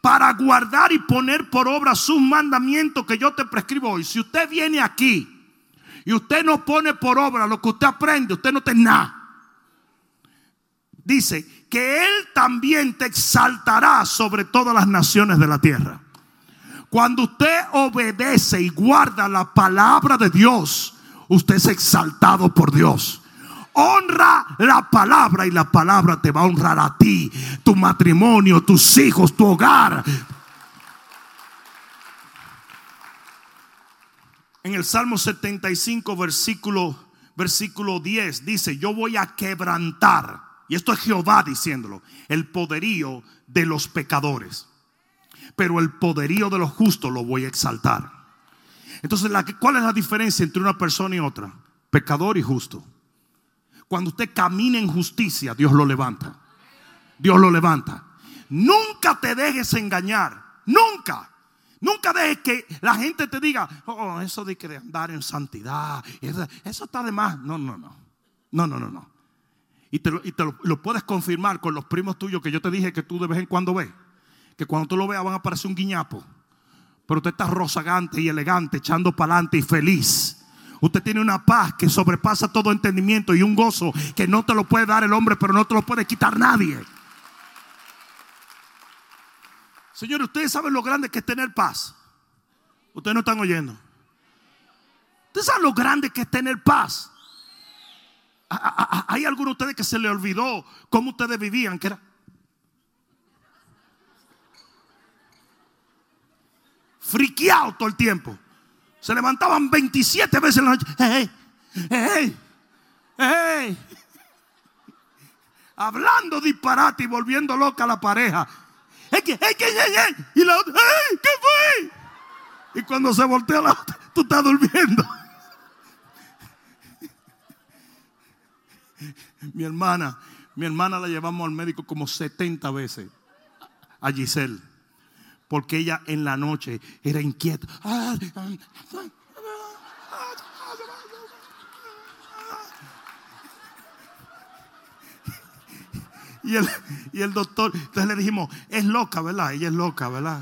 Speaker 2: Para guardar y poner por obra sus mandamientos que yo te prescribo hoy. Si usted viene aquí y usted no pone por obra lo que usted aprende, usted no tiene nada. Dice que Él también te exaltará sobre todas las naciones de la tierra. Cuando usted obedece y guarda la palabra de Dios, usted es exaltado por Dios. Honra la palabra y la palabra te va a honrar a ti, tu matrimonio, tus hijos, tu hogar. En el Salmo 75, versículo, versículo 10, dice, yo voy a quebrantar, y esto es Jehová diciéndolo, el poderío de los pecadores pero el poderío de los justos lo voy a exaltar. Entonces, ¿cuál es la diferencia entre una persona y otra? Pecador y justo. Cuando usted camina en justicia, Dios lo levanta. Dios lo levanta. Nunca te dejes engañar. Nunca. Nunca dejes que la gente te diga, oh, eso de que andar en santidad, eso, está de más. No, no, no. No, no, no, no. Y te, lo puedes confirmar con los primos tuyos que yo te dije que tú de vez en cuando ves que cuando tú lo veas van a parecer un guiñapo. Pero usted está rozagante y elegante, echando para adelante y feliz. Usted tiene una paz que sobrepasa todo entendimiento y un gozo que no te lo puede dar el hombre, pero no te lo puede quitar nadie. Señores, ustedes saben lo grande que es tener paz. Ustedes no están oyendo. Ustedes saben lo grande que es tener paz. Hay algunos de ustedes que se le olvidó cómo ustedes vivían, que era friqueado todo el tiempo. Se levantaban 27 veces en la noche. Hey, hey, hey, Hablando disparate y volviendo loca a la pareja. Y la otra, ¿qué fue? Y cuando se voltea la otra, tú estás durmiendo. Mi hermana, mi hermana la llevamos al médico como 70 veces. A Giselle porque ella en la noche era inquieta. Y el, y el, doctor, entonces le dijimos, es loca, ¿verdad? Ella es loca, ¿verdad?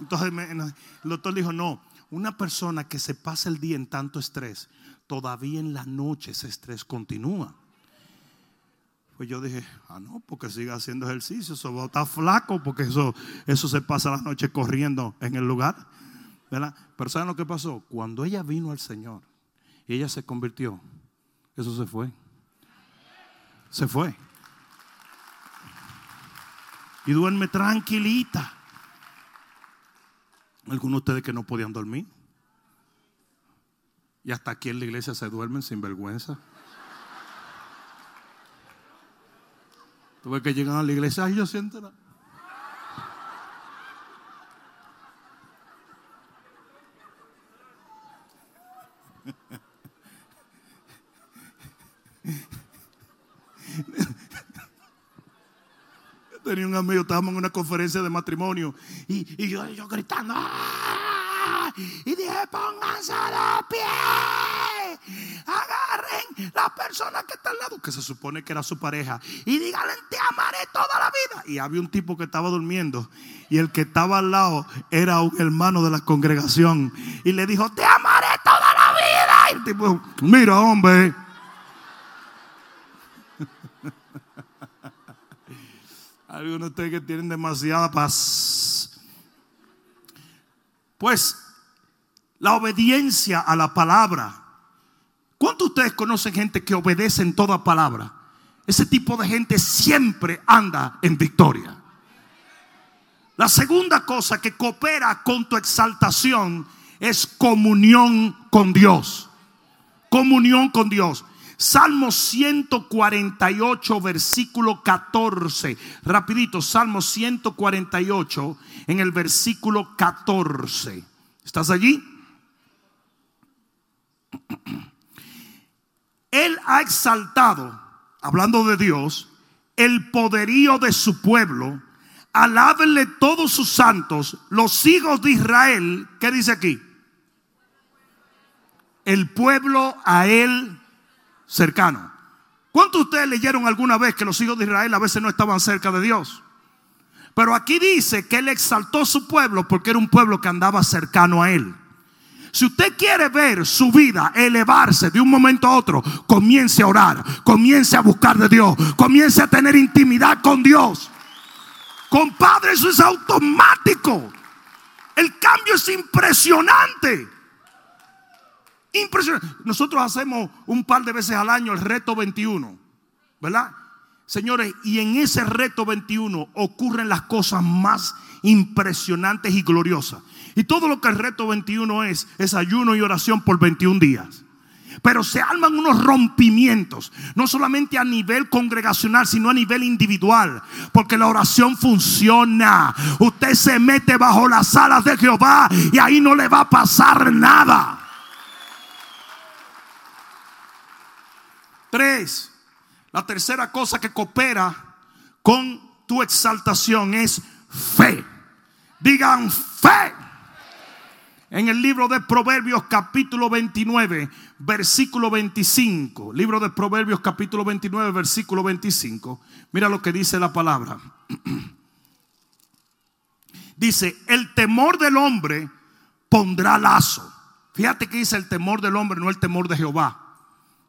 Speaker 2: Entonces el doctor dijo, no, una persona que se pasa el día en tanto estrés, todavía en la noche ese estrés continúa. Pues yo dije, ah, no, porque siga haciendo ejercicio, eso estar flaco, porque eso, eso se pasa la noche corriendo en el lugar. ¿verdad? Pero ¿saben lo que pasó? Cuando ella vino al Señor y ella se convirtió, eso se fue. Se fue. Y duerme tranquilita. Algunos de ustedes que no podían dormir. Y hasta aquí en la iglesia se duermen sin vergüenza. Tuve que llegar a la iglesia y yo siento nada. Tenía un amigo, estábamos en una conferencia de matrimonio y, yo, gritando, ¡Ah! y dije, pónganse de pie. La persona que está al lado, que se supone que era su pareja, y díganle, te amaré toda la vida. Y había un tipo que estaba durmiendo y el que estaba al lado era un hermano de la congregación y le dijo, te amaré toda la vida. Y el tipo, mira hombre. Algunos de ustedes que tienen demasiada paz. Pues la obediencia a la palabra. ¿Cuántos de ustedes conocen gente que obedece en toda palabra? Ese tipo de gente siempre anda en victoria. La segunda cosa que coopera con tu exaltación es comunión con Dios. Comunión con Dios. Salmo 148, versículo 14. Rapidito, Salmo 148 en el versículo 14. ¿Estás allí? Él ha exaltado, hablando de Dios, el poderío de su pueblo. Alábenle todos sus santos, los hijos de Israel. ¿Qué dice aquí? El pueblo a él cercano. ¿Cuántos de ustedes leyeron alguna vez que los hijos de Israel a veces no estaban cerca de Dios? Pero aquí dice que él exaltó su pueblo porque era un pueblo que andaba cercano a él. Si usted quiere ver su vida elevarse de un momento a otro, comience a orar, comience a buscar de Dios, comience a tener intimidad con Dios. Compadre, eso es automático. El cambio es impresionante. Impresionante. Nosotros hacemos un par de veces al año el reto 21, ¿verdad? Señores, y en ese reto 21 ocurren las cosas más impresionantes y gloriosas. Y todo lo que el reto 21 es, es ayuno y oración por 21 días. Pero se arman unos rompimientos, no solamente a nivel congregacional, sino a nivel individual. Porque la oración funciona. Usted se mete bajo las alas de Jehová y ahí no le va a pasar nada. Tres, la tercera cosa que coopera con tu exaltación es fe. Digan fe. En el libro de Proverbios capítulo 29, versículo 25. Libro de Proverbios capítulo 29, versículo 25. Mira lo que dice la palabra. Dice, el temor del hombre pondrá lazo. Fíjate que dice el temor del hombre, no el temor de Jehová.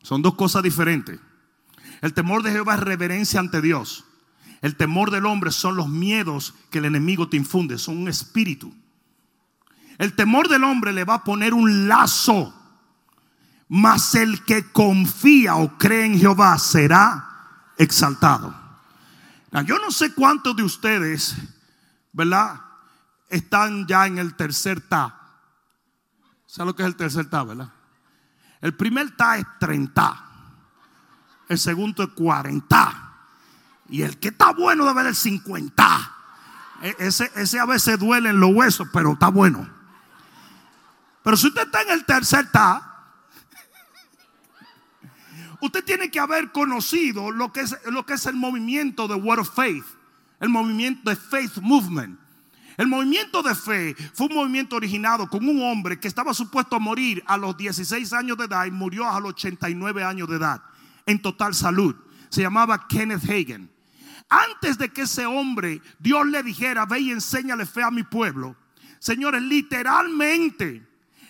Speaker 2: Son dos cosas diferentes. El temor de Jehová es reverencia ante Dios. El temor del hombre son los miedos que el enemigo te infunde, son un espíritu. El temor del hombre le va a poner un lazo, mas el que confía o cree en Jehová será exaltado. yo no sé cuántos de ustedes, ¿verdad? Están ya en el tercer ta. ¿Sabes lo que es el tercer ta, verdad? El primer ta es 30. El segundo es 40. Y el que está bueno debe ser 50. E, ese, ese a veces duele en los huesos, pero está bueno. Pero si usted está en el tercer ta, usted tiene que haber conocido lo que es, lo que es el movimiento de Word of Faith, el movimiento de Faith Movement. El movimiento de fe fue un movimiento originado con un hombre que estaba supuesto a morir a los 16 años de edad y murió a los 89 años de edad en total salud. Se llamaba Kenneth Hagen. Antes de que ese hombre, Dios le dijera, ve y enséñale fe a mi pueblo. Señores, literalmente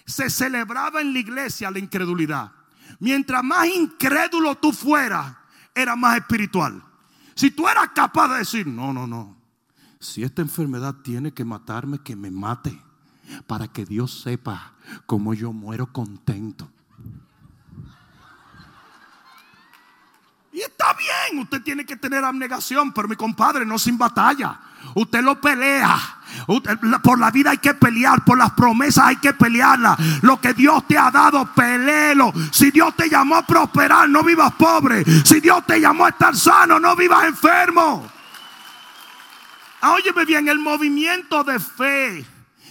Speaker 2: se celebraba en la iglesia la incredulidad. Mientras más incrédulo tú fueras, era más espiritual. Si tú eras capaz de decir, no, no, no, si esta enfermedad tiene que matarme, que me mate, para que Dios sepa cómo yo muero contento. Y está bien, usted tiene que tener abnegación, pero mi compadre, no sin batalla. Usted lo pelea. por la vida hay que pelear, por las promesas hay que pelearla. Lo que Dios te ha dado, peleelo. Si Dios te llamó a prosperar, no vivas pobre. Si Dios te llamó a estar sano, no vivas enfermo. Ah, óyeme bien, el movimiento de fe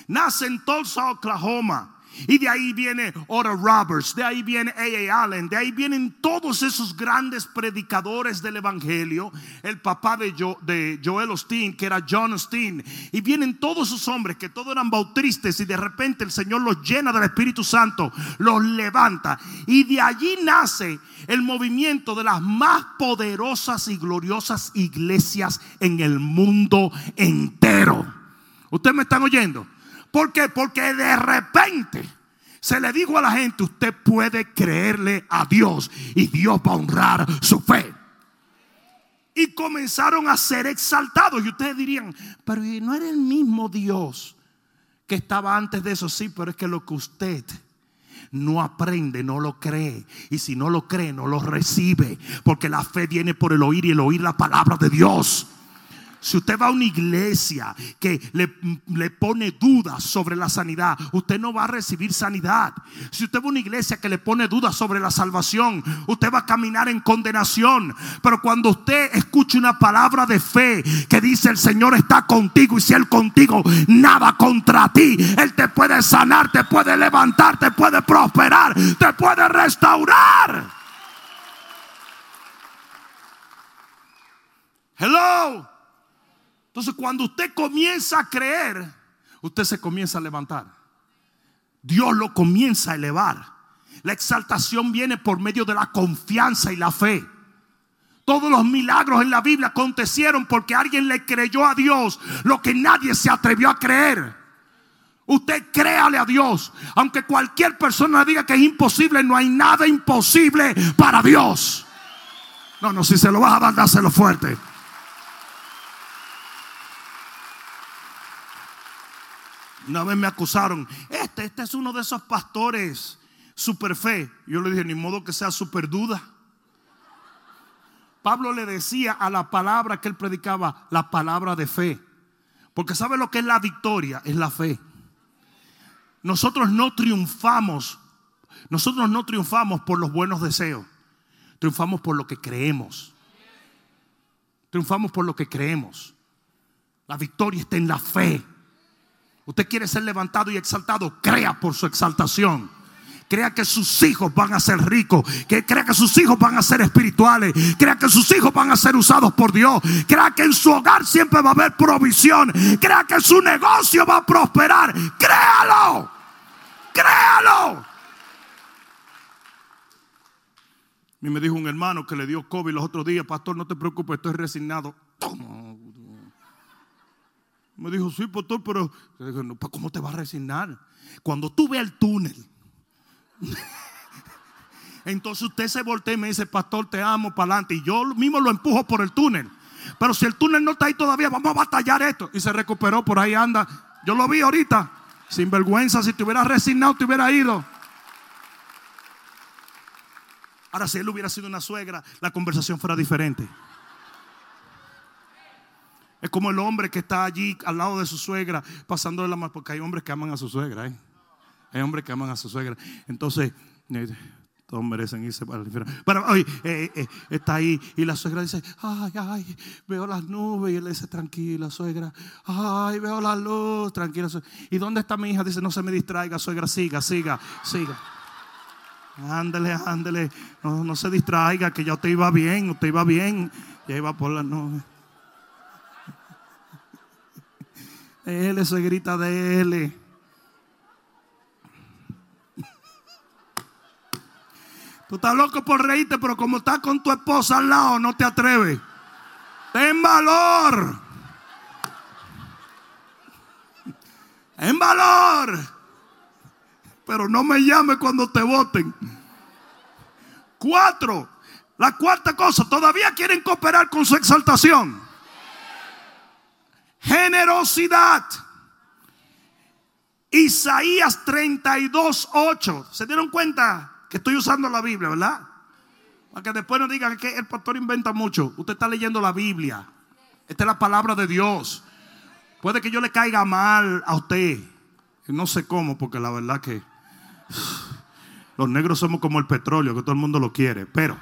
Speaker 2: nace en Tulsa, Oklahoma. Y de ahí viene Oral Roberts, de ahí viene A.A. Allen, de ahí vienen todos esos grandes predicadores del Evangelio, el papá de, de Joel Osteen, que era John Osteen, y vienen todos esos hombres que todos eran bautistas y de repente el Señor los llena del Espíritu Santo, los levanta. Y de allí nace el movimiento de las más poderosas y gloriosas iglesias en el mundo entero. ¿Ustedes me están oyendo? ¿Por qué? Porque de repente se le dijo a la gente, usted puede creerle a Dios y Dios va a honrar su fe. Y comenzaron a ser exaltados. Y ustedes dirían, pero no era el mismo Dios que estaba antes de eso. Sí, pero es que lo que usted no aprende, no lo cree. Y si no lo cree, no lo recibe. Porque la fe viene por el oír y el oír la palabra de Dios. Si usted va a una iglesia que le, pone dudas sobre la sanidad, usted no va a recibir sanidad. Si usted va a una iglesia que le pone dudas sobre la salvación, usted va a caminar en condenación. Pero cuando usted escucha una palabra de fe que dice el Señor está contigo y si Él contigo, nada contra ti. Él te puede sanar, te puede levantar, te puede prosperar, te puede restaurar. Hello. Entonces cuando usted comienza a creer, usted se comienza a levantar. Dios lo comienza a elevar. La exaltación viene por medio de la confianza y la fe. Todos los milagros en la Biblia acontecieron porque alguien le creyó a Dios lo que nadie se atrevió a creer. Usted créale a Dios. Aunque cualquier persona diga que es imposible, no hay nada imposible para Dios. No, no, si se lo vas a dar, dáselo fuerte. Una vez me acusaron, este, este es uno de esos pastores super fe. Yo le dije, ni modo que sea super duda. Pablo le decía a la palabra que él predicaba, la palabra de fe. Porque sabe lo que es la victoria, es la fe. Nosotros no triunfamos, nosotros no triunfamos por los buenos deseos, triunfamos por lo que creemos. Triunfamos por lo que creemos. La victoria está en la fe. Usted quiere ser levantado y exaltado, crea por su exaltación. Crea que sus hijos van a ser ricos. Que crea que sus hijos van a ser espirituales. Crea que sus hijos van a ser usados por Dios. Crea que en su hogar siempre va a haber provisión. Crea que su negocio va a prosperar. Créalo. Créalo. Mí me dijo un hermano que le dio COVID los otros días, pastor, no te preocupes, estoy resignado. Toma. Me dijo, sí, pastor, pero ¿cómo te vas a resignar? Cuando tú veas el túnel. Entonces usted se voltea y me dice, pastor, te amo para adelante. Y yo mismo lo empujo por el túnel. Pero si el túnel no está ahí todavía, vamos a batallar esto. Y se recuperó, por ahí anda. Yo lo vi ahorita. Sin vergüenza, si te hubieras resignado, te hubiera ido. Ahora, si él hubiera sido una suegra, la conversación fuera diferente. Es como el hombre que está allí al lado de su suegra, pasándole la mano, porque hay hombres que aman a su suegra. ¿eh? Hay hombres que aman a su suegra. Entonces, eh, todos merecen irse para el infierno. Pero hoy eh, está ahí y la suegra dice, ay, ay, veo las nubes. Y él dice, tranquila, suegra. Ay, veo la luz, tranquila. Suegra. ¿Y dónde está mi hija? Dice, no se me distraiga, suegra, siga, siga, siga. Ándele, ándele. No, no se distraiga, que ya usted iba bien, usted iba bien. Ya iba por las nubes. Él se grita de él. Tú estás loco por reírte, pero como estás con tu esposa al lado, no te atreves. Ten valor. En valor. Pero no me llame cuando te voten. Cuatro. La cuarta cosa, todavía quieren cooperar con su exaltación generosidad. Isaías 32, 8. ¿Se dieron cuenta que estoy usando la Biblia, verdad? Para que después no digan que el pastor inventa mucho. Usted está leyendo la Biblia. Esta es la palabra de Dios. Puede que yo le caiga mal a usted. No sé cómo, porque la verdad que los negros somos como el petróleo, que todo el mundo lo quiere. Pero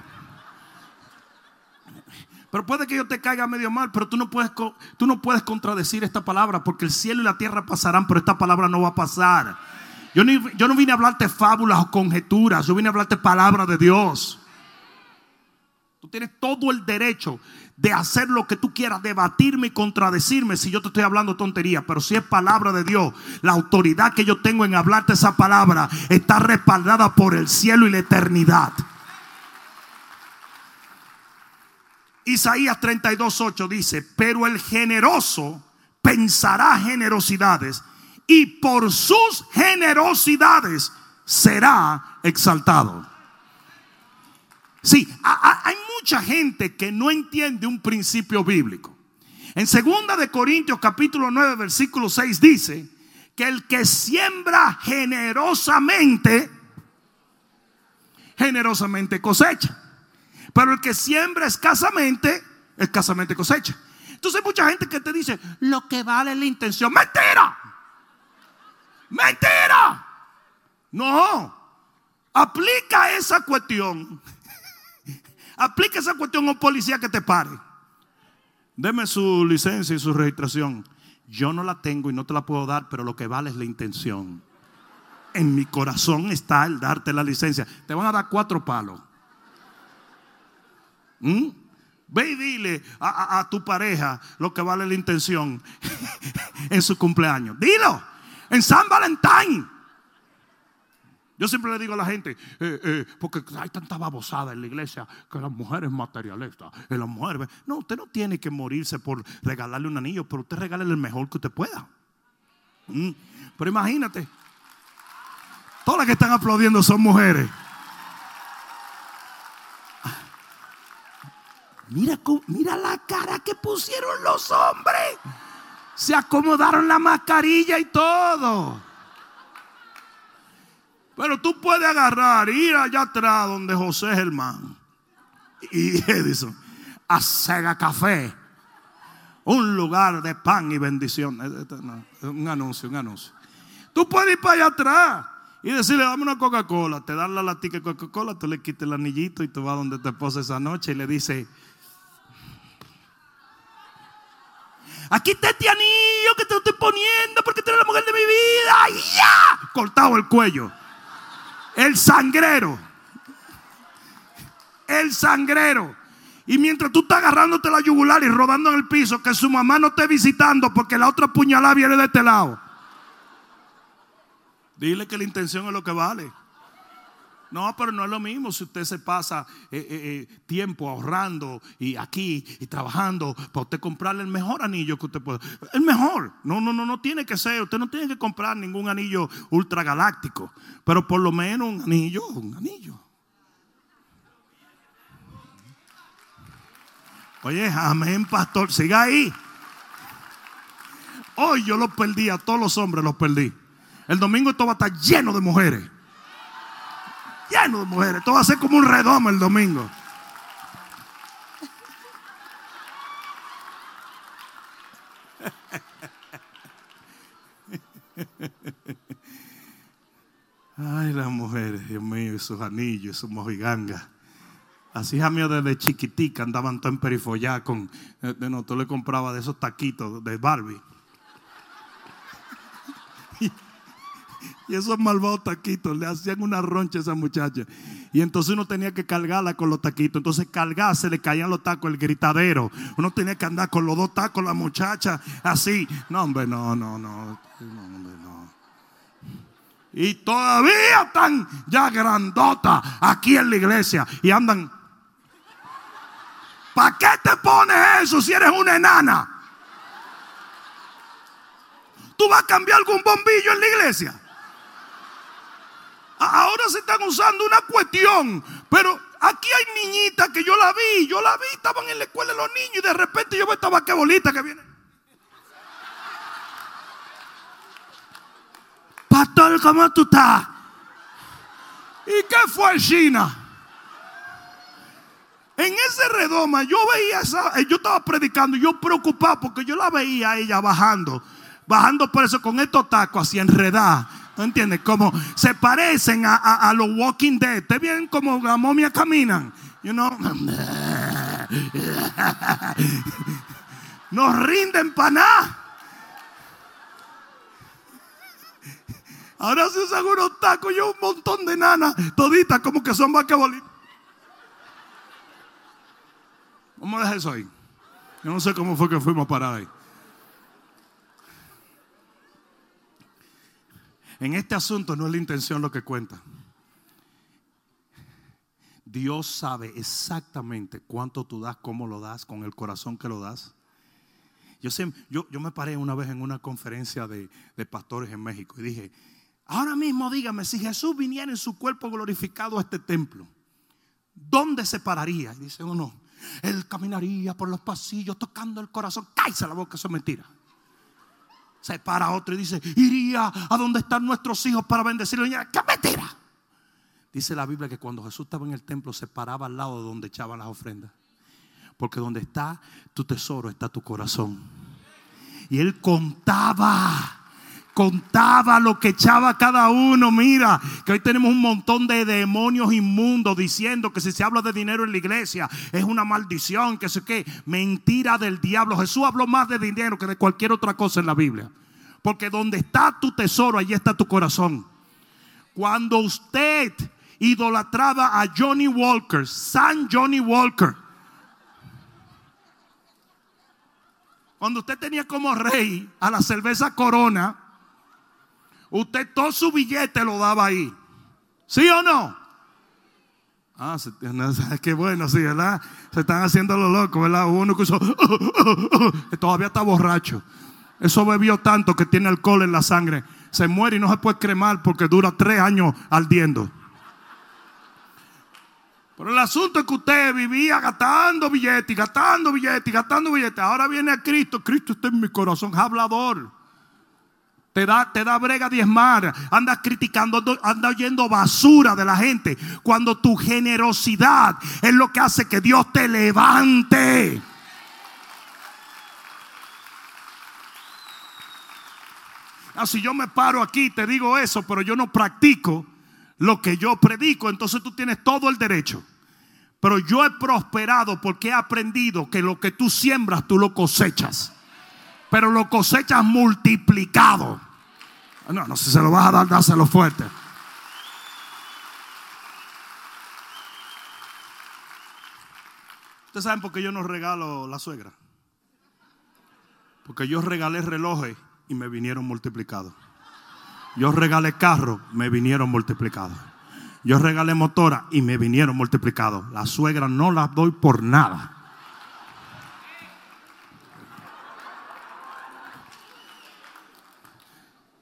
Speaker 2: pero puede que yo te caiga medio mal, pero tú no puedes, tú no puedes contradecir esta palabra porque el cielo y la tierra pasarán, pero esta palabra no va a pasar. Yo, yo no vine a hablarte fábulas o conjeturas, yo vine a hablarte palabra de Dios. Tú tienes todo el derecho de hacer lo que tú quieras, debatirme y contradecirme si yo te estoy hablando tontería, pero si es palabra de Dios, la autoridad que yo tengo en hablarte esa palabra está respaldada por el cielo y la eternidad. Isaías 32:8 dice, pero el generoso pensará generosidades y por sus generosidades será exaltado. Sí, hay mucha gente que no entiende un principio bíblico. En segunda de Corintios capítulo 9 versículo 6 dice que el que siembra generosamente generosamente cosecha. Pero el que siembra escasamente escasamente cosecha. Entonces hay mucha gente que te dice, lo que vale es la intención. Mentira. Mentira. No. Aplica esa cuestión Aplica esa cuestión a un policía que te pare. Deme su licencia y su registración. Yo no la tengo y no te la puedo dar, pero lo que vale es la intención. En mi corazón está el darte la licencia. Te van a dar cuatro palos. ¿Mm? Ve y dile a, tu pareja lo que vale la intención en su cumpleaños. Dilo en San Valentín. Yo siempre le digo a la gente, eh, eh, porque hay tanta babosada en la iglesia que las mujeres materialistas, eh, las mujeres. No, usted no tiene que morirse por regalarle un anillo, pero usted regale el mejor que usted pueda. Mm. Pero imagínate, todas las que están aplaudiendo son mujeres. Mira, mira la cara que pusieron los hombres. Se acomodaron la mascarilla y todo. Pero tú puedes agarrar, ir allá atrás donde José Germán y Edison, a Sega Café, un lugar de pan y bendición. Eh, un anuncio, un anuncio. Tú puedes ir para allá atrás y decirle, dame una Coca-Cola. Te dan la latica de Coca-Cola, tú le quites el anillito y tú vas donde te esposa esa noche y le dice, aquí está este anillo que te estoy poniendo porque tú eres la mujer de mi vida. ¡Ya! Cortado el cuello. El sangrero. El sangrero. Y mientras tú estás agarrándote la yugular y rodando en el piso, que su mamá no esté visitando porque la otra puñalada viene de este lado. Dile que la intención es lo que vale. No, pero no es lo mismo si usted se pasa eh, eh, eh, tiempo ahorrando y aquí y trabajando para usted comprarle el mejor anillo que usted pueda. El mejor. No, no, no, no tiene que ser. Usted no tiene que comprar ningún anillo ultra galáctico. Pero por lo menos un anillo, un anillo. Oye, amén, pastor. Siga ahí. Hoy yo los perdí, a todos los hombres los perdí. El domingo esto va a estar lleno de mujeres lleno de mujeres. Todo va a ser como un redomo el domingo. Ay, las mujeres, Dios mío, y sus anillos, sus mojigangas. Así a mí desde chiquitica andaban en perifollá con, eh, no, tú le compraba de esos taquitos de Barbie. Y esos malvados taquitos le hacían una roncha a esa muchacha. Y entonces uno tenía que cargarla con los taquitos. Entonces cargarse le caían los tacos, el gritadero. Uno tenía que andar con los dos tacos, la muchacha, así. No, hombre, no, no, no. no, no. Y todavía están ya grandotas aquí en la iglesia. Y andan. ¿Para qué te pones eso si eres una enana? ¿Tú vas a cambiar algún bombillo en la iglesia? Ahora se están usando una cuestión, pero aquí hay niñitas que yo la vi, yo la vi, estaban en la escuela los niños y de repente yo veo esta vaquebolita que viene. Pastor, ¿cómo tú estás? ¿Y qué fue China? En ese redoma yo veía esa, eh, yo estaba predicando, yo preocupado porque yo la veía a ella bajando, bajando por eso con estos tacos así enredados ¿No entiendes? Como se parecen a, los Walking Dead. ¿Te ven como la momia caminan? You know? Nos rinden para nada. Ahora se usan unos tacos y un montón de nanas, toditas como que son vaquebolitas. Vamos a dejar eso ahí. Yo no sé cómo fue que fuimos a parar ahí. En este asunto no es la intención lo que cuenta. Dios sabe exactamente cuánto tú das, cómo lo das, con el corazón que lo das. Yo, yo, yo me paré una vez en una conferencia de, de pastores en México y dije, ahora mismo dígame, si Jesús viniera en su cuerpo glorificado a este templo, ¿dónde se pararía? Y dice uno, él caminaría por los pasillos tocando el corazón. Cállese la boca, eso es mentira. Se para otro y dice, iría a donde están nuestros hijos para bendecirlos. ¡Qué mentira! Dice la Biblia que cuando Jesús estaba en el templo se paraba al lado de donde echaban las ofrendas. Porque donde está tu tesoro está tu corazón. Y él contaba contaba lo que echaba cada uno. Mira, que hoy tenemos un montón de demonios inmundos diciendo que si se habla de dinero en la iglesia es una maldición, que sé qué, mentira del diablo. Jesús habló más de dinero que de cualquier otra cosa en la Biblia. Porque donde está tu tesoro, allí está tu corazón. Cuando usted idolatraba a Johnny Walker, San Johnny Walker, cuando usted tenía como rey a la cerveza Corona, Usted todo su billete lo daba ahí. ¿Sí o no? Ah, qué bueno, sí, ¿verdad? Se están haciendo lo loco, ¿verdad? Uno que hizo, todavía está borracho. Eso bebió tanto que tiene alcohol en la sangre. Se muere y no se puede cremar porque dura tres años ardiendo. Pero el asunto es que usted vivía gastando billetes, gastando billetes, gastando billetes. Ahora viene a Cristo. Cristo está en mi corazón, hablador. Te da, te da brega diezmar. Andas criticando, andas oyendo basura de la gente. Cuando tu generosidad es lo que hace que Dios te levante. Ah, si yo me paro aquí te digo eso, pero yo no practico lo que yo predico, entonces tú tienes todo el derecho. Pero yo he prosperado porque he aprendido que lo que tú siembras, tú lo cosechas. Pero lo cosechas multiplicado. No, no, si se lo vas a dar, dáselo fuerte. Ustedes saben por qué yo no regalo la suegra. Porque yo regalé relojes y me vinieron multiplicados. Yo regalé carro, me vinieron multiplicados. Yo regalé motora y me vinieron multiplicados. La suegra no la doy por nada.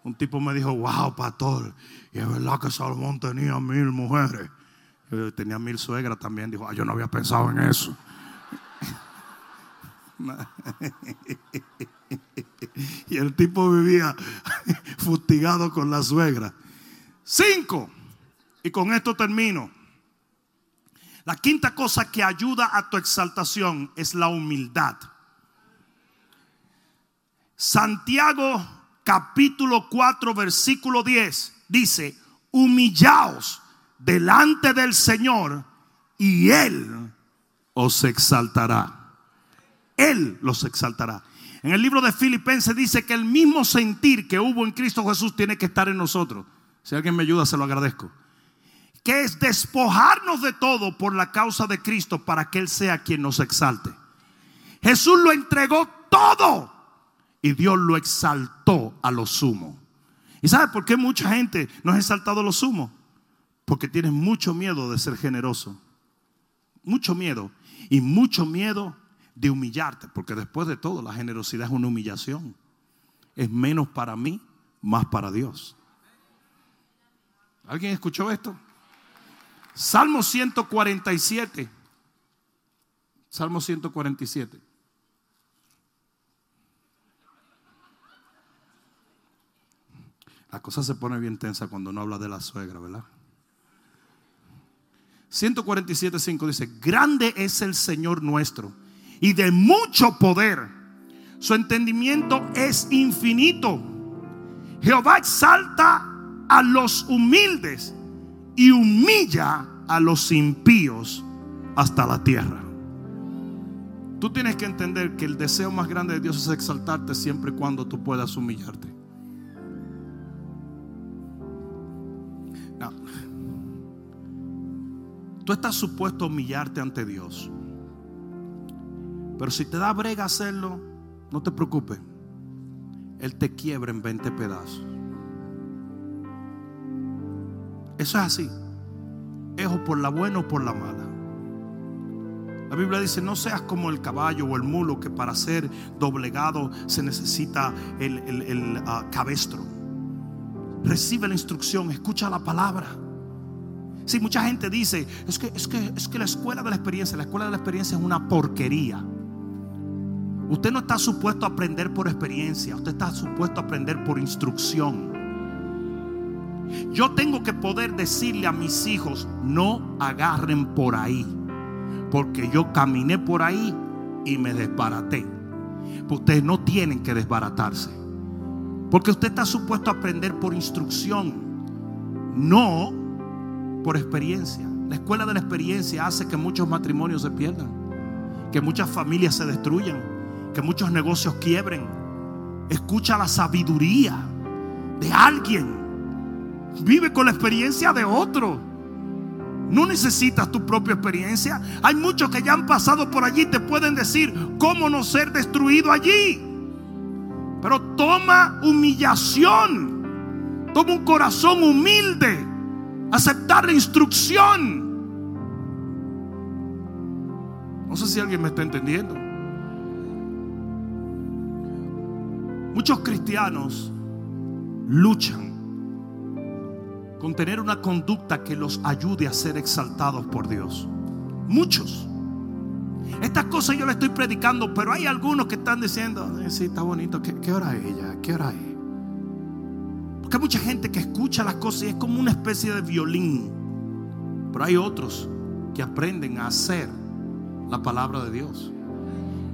Speaker 2: Un tipo me dijo, wow, pastor, y es verdad que Salomón tenía mil mujeres. Yo tenía mil suegras también. Dijo, ah, yo no había pensado en eso. y el tipo vivía fustigado con la suegra. Cinco. Y con esto termino. La quinta cosa que ayuda a tu exaltación es la humildad. Santiago capítulo 4, versículo 10, dice, humillaos delante del Señor y Él os exaltará. Él los exaltará. En el libro de Filipenses dice que el mismo sentir que hubo en Cristo Jesús tiene que estar en nosotros. Si alguien me ayuda, se lo agradezco. Que es despojarnos de todo por la causa de Cristo para que Él sea quien nos exalte. Jesús lo entregó todo y Dios lo exaltó a lo sumo. ¿Y sabe por qué mucha gente no es exaltado a lo sumo? Porque tiene mucho miedo de ser generoso. Mucho miedo. Y mucho miedo de humillarte. Porque después de todo, la generosidad es una humillación. Es menos para mí, más para Dios. ¿Alguien escuchó esto? Salmo 147. Salmo 147. La cosa se pone bien tensa cuando uno habla de la suegra, ¿verdad? 147.5 dice, grande es el Señor nuestro y de mucho poder. Su entendimiento es infinito. Jehová exalta a los humildes y humilla a los impíos hasta la tierra. Tú tienes que entender que el deseo más grande de Dios es exaltarte siempre y cuando tú puedas humillarte. Tú estás supuesto a humillarte ante Dios. Pero si te da brega hacerlo, no te preocupes. Él te quiebra en 20 pedazos. Eso es así. Es o por la buena o por la mala. La Biblia dice, no seas como el caballo o el mulo que para ser doblegado se necesita el, ah, cabestro. Recibe la instrucción, escucha la palabra. Si mucha gente dice, es que, es, que, es que la escuela de la experiencia, la escuela de la experiencia es una porquería. Usted no está supuesto a aprender por experiencia, usted está supuesto a aprender por instrucción. Yo tengo que poder decirle a mis hijos, no agarren por ahí, porque yo caminé por ahí y me desbaraté. Ustedes no tienen que desbaratarse, porque usted está supuesto a aprender por instrucción, no por experiencia. La escuela de la experiencia hace que muchos matrimonios se pierdan, que muchas familias se destruyan, que muchos negocios quiebren. Escucha la sabiduría de alguien Vive con la experiencia de otro. No necesitas tu propia experiencia. Hay muchos que ya han pasado por allí te pueden decir cómo no ser destruido allí. Pero toma humillación. Toma un corazón humilde. Aceptar la instrucción. No sé si alguien me está entendiendo. Muchos cristianos luchan con tener una conducta que los ayude a ser exaltados por Dios. Muchos. Estas cosas yo le estoy predicando, pero hay algunos que están diciendo, sí, está bonito, ¿Qué, hora es ella? ¿Qué hora es? Hay mucha gente que escucha las cosas y es como una especie de violín. Pero hay otros que aprenden a hacer la palabra de Dios.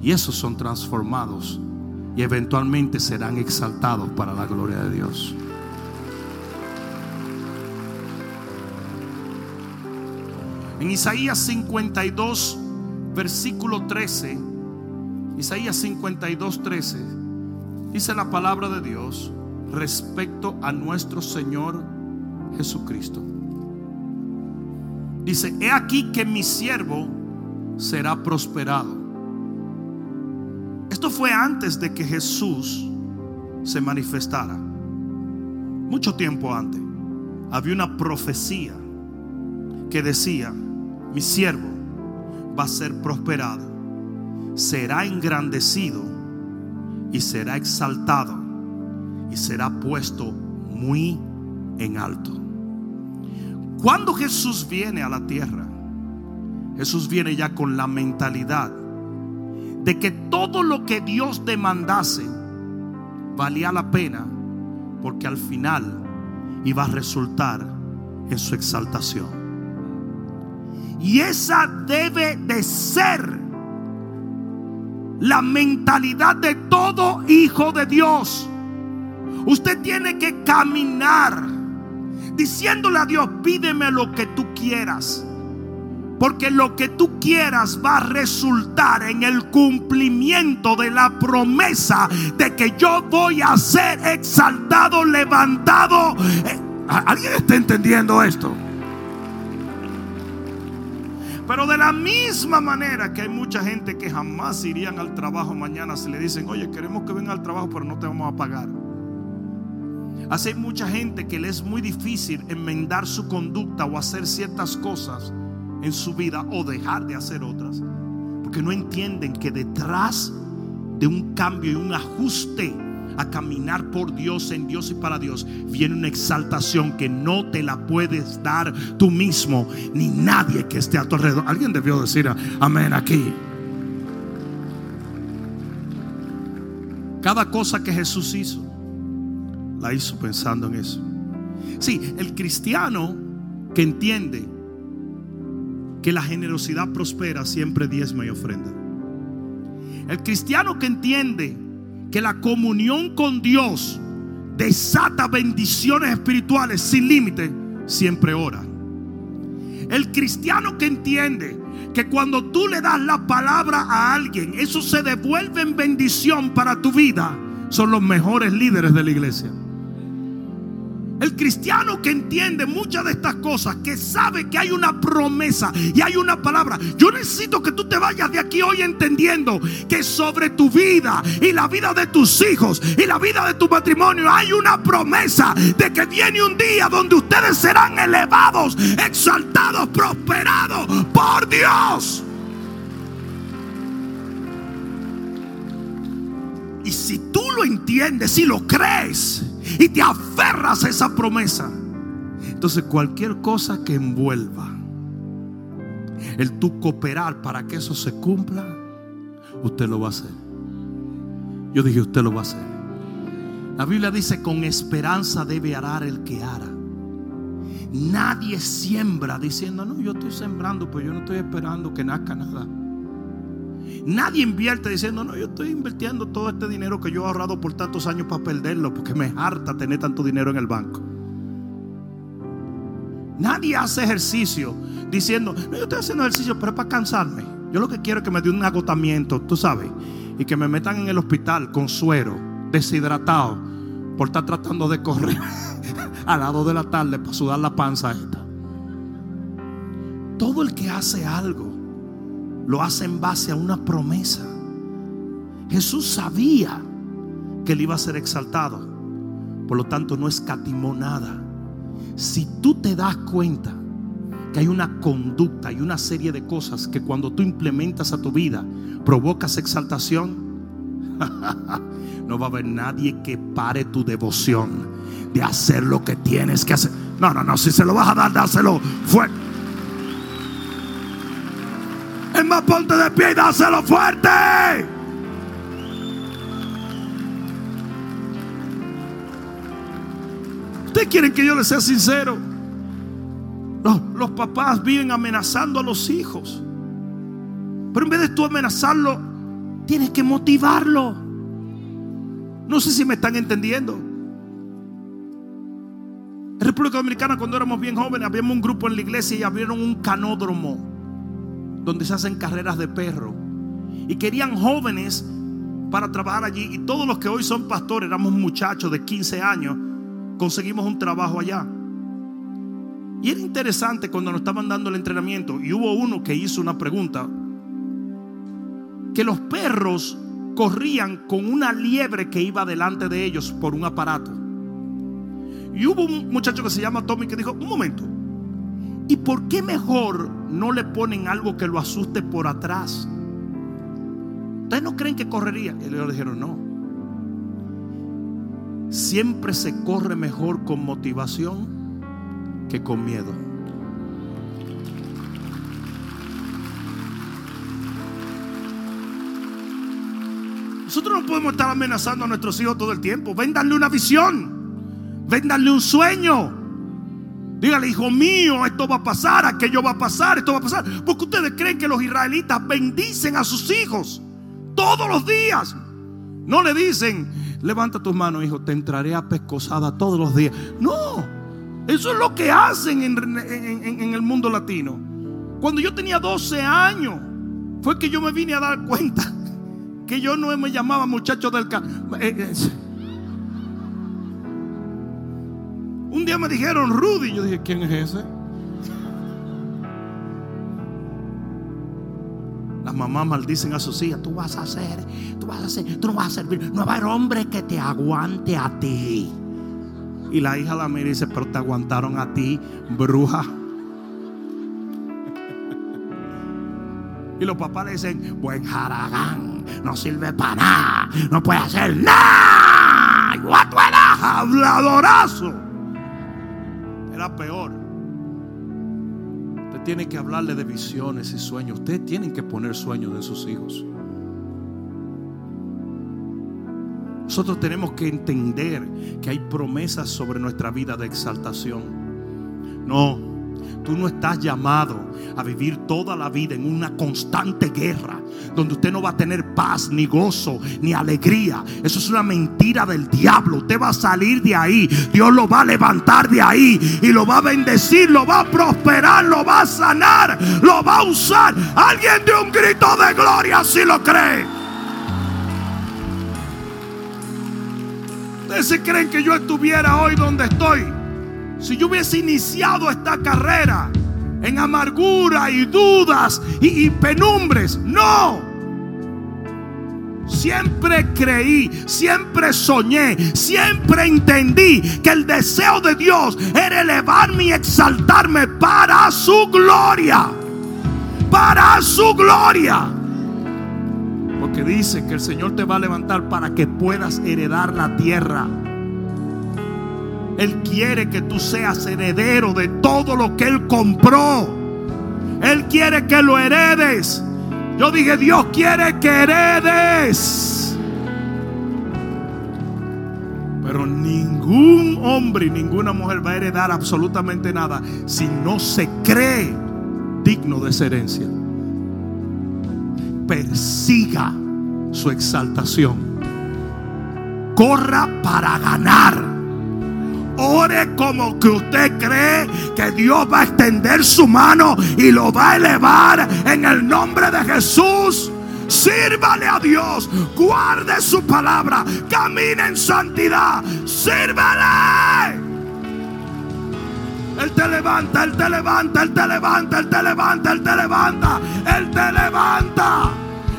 Speaker 2: Y esos son transformados y eventualmente serán exaltados para la gloria de Dios. En Isaías 52, versículo 13, Isaías 52, 13, dice la palabra de Dios respecto a nuestro Señor Jesucristo. Dice, he aquí que mi siervo será prosperado. Esto fue antes de que Jesús se manifestara. Mucho tiempo antes. Había una profecía que decía, mi siervo va a ser prosperado, será engrandecido y será exaltado y será puesto muy en alto. Cuando Jesús viene a la tierra, Jesús viene ya con la mentalidad de que todo lo que Dios demandase valía la pena porque al final iba a resultar en su exaltación. Y esa debe de ser la mentalidad de todo hijo de Dios. Usted tiene que caminar diciéndole a Dios, pídeme lo que tú quieras. Porque lo que tú quieras va a resultar en el cumplimiento de la promesa de que yo voy a ser exaltado, levantado. Eh, ¿Alguien está entendiendo esto? Pero de la misma manera que hay mucha gente que jamás irían al trabajo mañana si le dicen, oye, queremos que venga al trabajo, pero no te vamos a pagar. Hay mucha gente que le es muy difícil enmendar su conducta o hacer ciertas cosas en su vida o dejar de hacer otras. Porque no entienden que detrás de un cambio y un ajuste a caminar por Dios, en Dios y para Dios, viene una exaltación que no te la puedes dar tú mismo, ni nadie que esté a tu alrededor. Alguien debió decir amén aquí. Cada cosa que Jesús hizo, la hizo pensando en eso. Sí, el cristiano que entiende que la generosidad prospera siempre diezma y ofrenda. El cristiano que entiende que la comunión con Dios desata bendiciones espirituales sin límite, siempre ora. El cristiano que entiende que cuando tú le das la palabra a alguien, eso se devuelve en bendición para tu vida, son los mejores líderes de la iglesia. El cristiano que entiende muchas de estas cosas, que sabe que hay una promesa y hay una palabra. Yo necesito que tú te vayas de aquí hoy entendiendo que sobre tu vida y la vida de tus hijos y la vida de tu matrimonio hay una promesa de que viene un día donde ustedes serán elevados, exaltados, prosperados por Dios. Y si tú lo entiendes y lo crees, y te aferras a esa promesa, entonces cualquier cosa que envuelva el tu cooperar para que eso se cumpla, usted lo va a hacer. Yo dije, usted lo va a hacer. La Biblia dice, con esperanza debe arar el que ara. Nadie siembra diciendo, no, yo estoy sembrando, pero yo no estoy esperando que nazca nada. Nadie invierte diciendo, no, yo estoy invirtiendo todo este dinero que yo he ahorrado por tantos años para perderlo, porque me harta tener tanto dinero en el banco. Nadie hace ejercicio diciendo, no, yo estoy haciendo ejercicio, pero es para cansarme. Yo lo que quiero es que me dé un agotamiento, tú sabes, y que me metan en el hospital con suero, deshidratado, por estar tratando de correr a las 2 de la tarde para sudar la panza esta. Todo el que hace algo lo hace en base a una promesa. Jesús sabía que él iba a ser exaltado. Por lo tanto, no escatimó nada. Si tú te das cuenta que hay una conducta y una serie de cosas que cuando tú implementas a tu vida provocas exaltación, no va a haber nadie que pare tu devoción de hacer lo que tienes que hacer. No, no, no, si se lo vas a dar, dáselo fuerte. Más, ponte de pie y dáselo fuerte. Ustedes quieren que yo les sea sincero. Los, los, papás viven amenazando a los hijos. Pero en vez de tú amenazarlo, tienes que motivarlo. No sé si me están entendiendo. En República Dominicana, cuando éramos bien jóvenes, habíamos un grupo en la iglesia y abrieron un canódromo donde se hacen carreras de perro. Y querían jóvenes para trabajar allí. Y todos los que hoy son pastores, éramos muchachos de 15 años, conseguimos un trabajo allá. Y era interesante cuando nos estaban dando el entrenamiento. Y hubo uno que hizo una pregunta. Que los perros corrían con una liebre que iba delante de ellos por un aparato. Y hubo un muchacho que se llama Tommy que dijo, un momento, ¿y por qué mejor no le ponen algo que lo asuste por atrás? ¿Ustedes no creen que correría? Y ellos le dijeron, no. Siempre se corre mejor con motivación que con miedo. Nosotros no podemos estar amenazando a nuestros hijos todo el tiempo. Véndanle una visión. Véndanle un sueño. Dígale, hijo mío, esto va a pasar, aquello va a pasar, esto va a pasar. Porque ustedes creen que los israelitas bendicen a sus hijos todos los días. No le dicen, levanta tus manos, hijo, te entraré a pescosada todos los días. No, eso es lo que hacen en, el mundo latino. Cuando yo tenía 12 años, fue que yo me vine a dar cuenta que yo no me llamaba muchacho del campo. Un día me dijeron Rudy. Yo dije, ¿quién es ese? Las mamás maldicen a sus hijas. Tú vas a hacer, tú vas a hacer, tú no vas a servir. No va a haber hombre que te aguante a ti. Y la hija la mira y dice, pero te aguantaron a ti, bruja. Y los papás le dicen, buen jaragán, no sirve para nada, no puede hacer nada. What habladorazo. Peor. Usted tiene que hablarle de visiones y sueños. Ustedes tienen que poner sueños en sus hijos. Nosotros tenemos que entender que hay promesas sobre nuestra vida de exaltación. No. Tú no estás llamado a vivir toda la vida en una constante guerra donde usted no va a tener paz, ni gozo, ni alegría. Eso es una mentira del diablo. Usted va a salir de ahí. Dios lo va a levantar de ahí y lo va a bendecir, lo va a prosperar, lo va a sanar, lo va a usar. Alguien de un grito de gloria si lo cree. Ustedes creen que yo estuviera hoy donde estoy Si yo hubiese iniciado esta carrera en amargura y dudas y, penumbres, no. Siempre creí, siempre soñé, siempre entendí que el deseo de Dios era elevarme y exaltarme para su gloria. Para su gloria. Porque dice que el Señor te va a levantar para que puedas heredar la tierra. Él quiere que tú seas heredero de todo lo que Él compró. Él quiere que lo heredes. Yo dije, Dios quiere que heredes. Pero ningún hombre y ninguna mujer va a heredar absolutamente nada si no se cree digno de esa herencia. Persiga su exaltación. Corra para ganar. Ore como que usted cree que Dios va a extender su mano y lo va a elevar en el nombre de Jesús. Sírvale a Dios, guarde su palabra, camine en santidad, sírvale. Él te levanta, Él te levanta, Él te levanta, Él te levanta, Él te levanta, Él te levanta,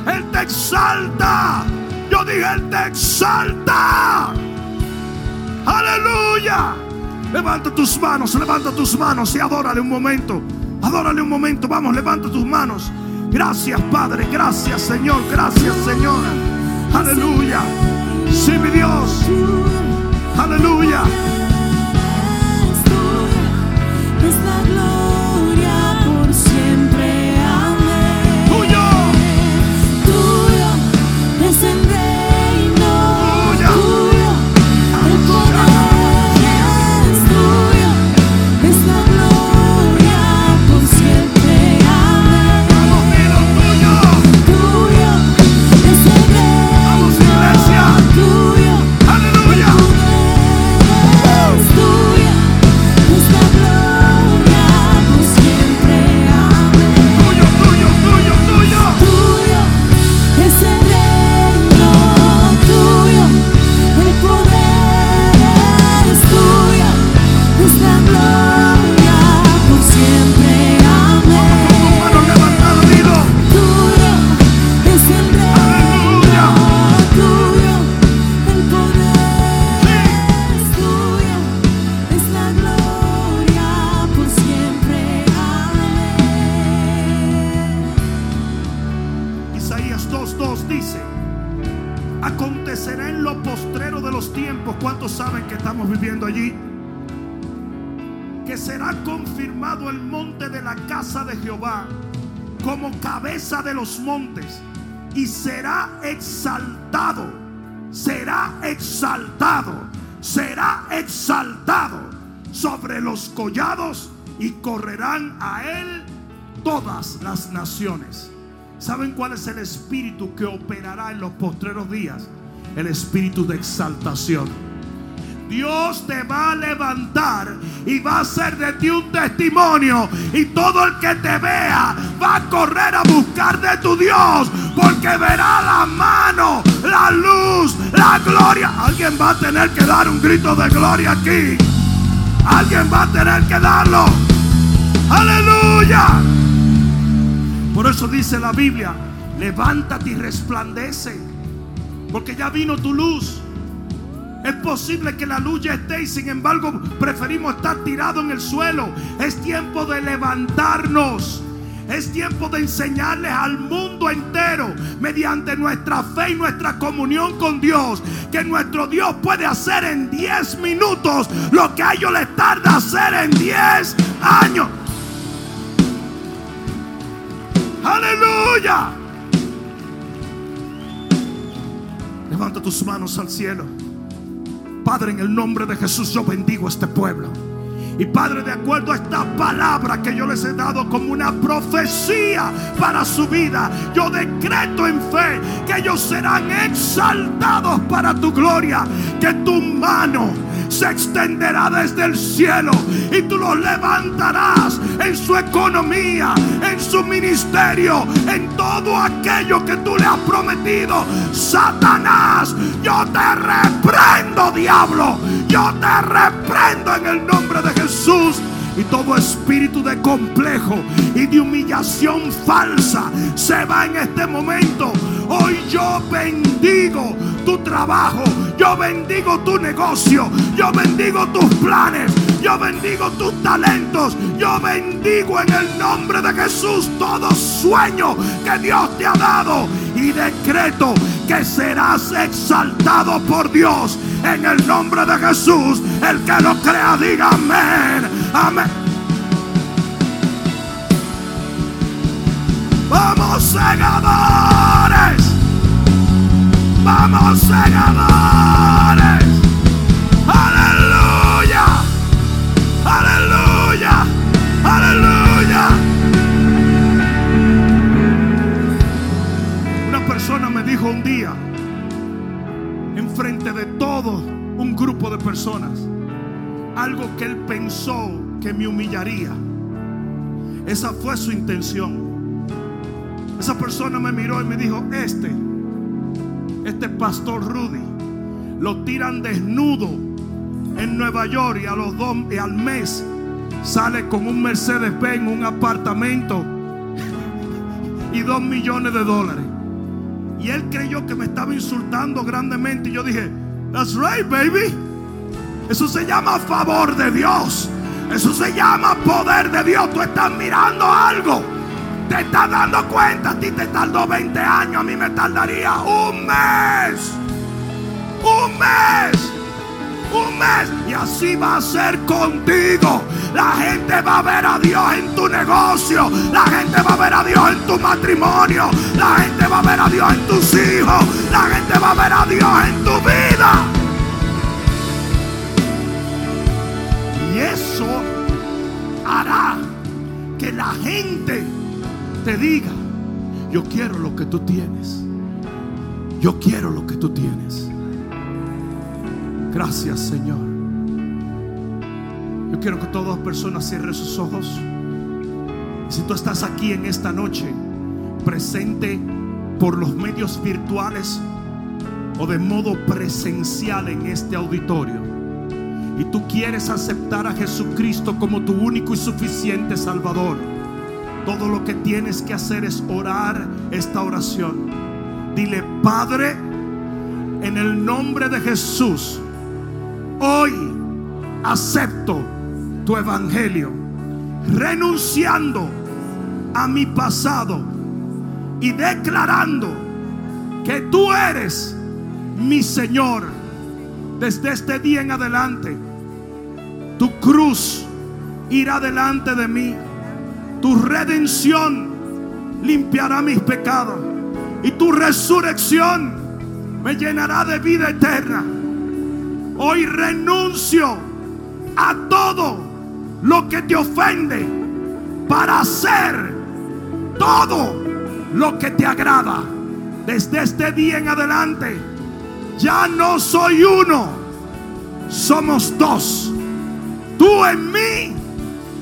Speaker 2: Él te exalta. Yo dije, Él te exalta. Aleluya. Levanta tus manos, levanta tus manos y adórale un momento. Adórale un momento. Vamos, levanta tus manos. Gracias, Padre. Gracias, Señor. Gracias, Señora. Aleluya. Sí, mi Dios. Aleluya. Naciones. ¿Saben cuál es el espíritu que operará en los postreros días? El espíritu de exaltación. Dios te va a levantar y va a hacer de ti un testimonio. Y todo el que te vea va a correr a buscar de tu Dios. Porque verá la mano, la luz, la gloria. Alguien va a tener que dar un grito de gloria aquí. Alguien va a tener que darlo. Aleluya. Por eso dice la Biblia, levántate y resplandece, porque ya vino tu luz. Es posible que la luz ya esté y sin embargo preferimos estar tirado en el suelo. Es tiempo de levantarnos. Es tiempo de enseñarles al mundo entero, mediante nuestra fe y nuestra comunión con Dios, que nuestro Dios puede hacer en 10 minutos lo que a ellos les tarda hacer en 10 años. Aleluya. Levanta tus manos al cielo. Padre, en el nombre de Jesús yo bendigo a este pueblo. Y Padre, de acuerdo a esta palabra que yo les he dado como una profecía para su vida, yo decreto en fe que ellos serán exaltados para tu gloria, que tu mano se extenderá desde el cielo y tú los levantarás en su economía, en su ministerio, en todo aquello que tú le has prometido. Satanás, yo te reprendo, diablo. Yo te reprendo en el nombre de Jesús. Y todo espíritu de complejo y de humillación falsa se va en este momento. Hoy yo bendigo tu trabajo, yo bendigo tu negocio, yo bendigo tus planes, yo bendigo tus talentos, yo bendigo en el nombre de Jesús todo sueño que Dios te ha dado y decreto que serás exaltado por Dios en el nombre de Jesús. El que lo crea diga amén, amén. Vamos segadores. Vamos segadores. Persona me dijo un día, enfrente de todo un grupo de personas, algo que él pensó que me humillaría. Esa fue su intención. Esa persona me miró y me dijo, este, este pastor Rudy, lo tiran desnudo en Nueva York y a los dos y al mes sale con un Mercedes Benz, un apartamento y dos millones de dólares. Y él creyó que me estaba insultando grandemente y yo dije, that's right, baby. Eso se llama favor de Dios. Eso se llama poder de Dios. Tú estás mirando algo. Te estás dando cuenta. A ti te tardó 20 años. A mí me tardaría un mes. Un mes. Así va a ser contigo. La gente va a ver a Dios en tu negocio. La gente va a ver a Dios en tu matrimonio. La gente va a ver a Dios en tus hijos. La gente va a ver a Dios en tu vida. Y eso hará que la gente te diga, yo quiero lo que tú tienes. Yo quiero lo que tú tienes. Gracias Señor. Yo quiero que todas personas cierren sus ojos. Si tú estás aquí en esta noche, presente por los medios virtuales o de modo presencial en este auditorio, y tú quieres aceptar a Jesucristo como tu único y suficiente Salvador, todo lo que tienes que hacer es orar esta oración. Dile, Padre, en el nombre de Jesús, hoy acepto tu evangelio, renunciando a mi pasado y declarando que tú eres mi Señor desde este día en adelante. Tu cruz irá delante de mí. Tu redención limpiará mis pecados. Y tu resurrección me llenará de vida eterna. Hoy renuncio a todo lo que te ofende para hacer todo lo que te agrada. Desde este día en adelante, ya no soy uno, somos dos. Tú en mí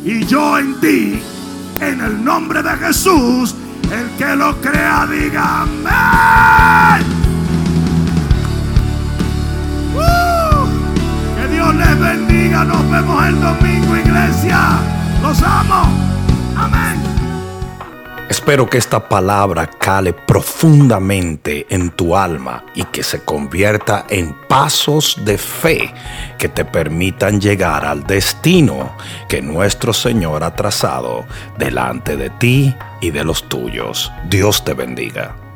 Speaker 2: y yo en ti. En el nombre de Jesús, el que lo crea diga. Bendiga. Nos vemos el domingo, iglesia. Los amo. Amén.
Speaker 1: Espero que esta palabra cale profundamente en tu alma y que se convierta en pasos de fe que te permitan llegar al destino que nuestro Señor ha trazado delante de ti y de los tuyos. Dios te bendiga.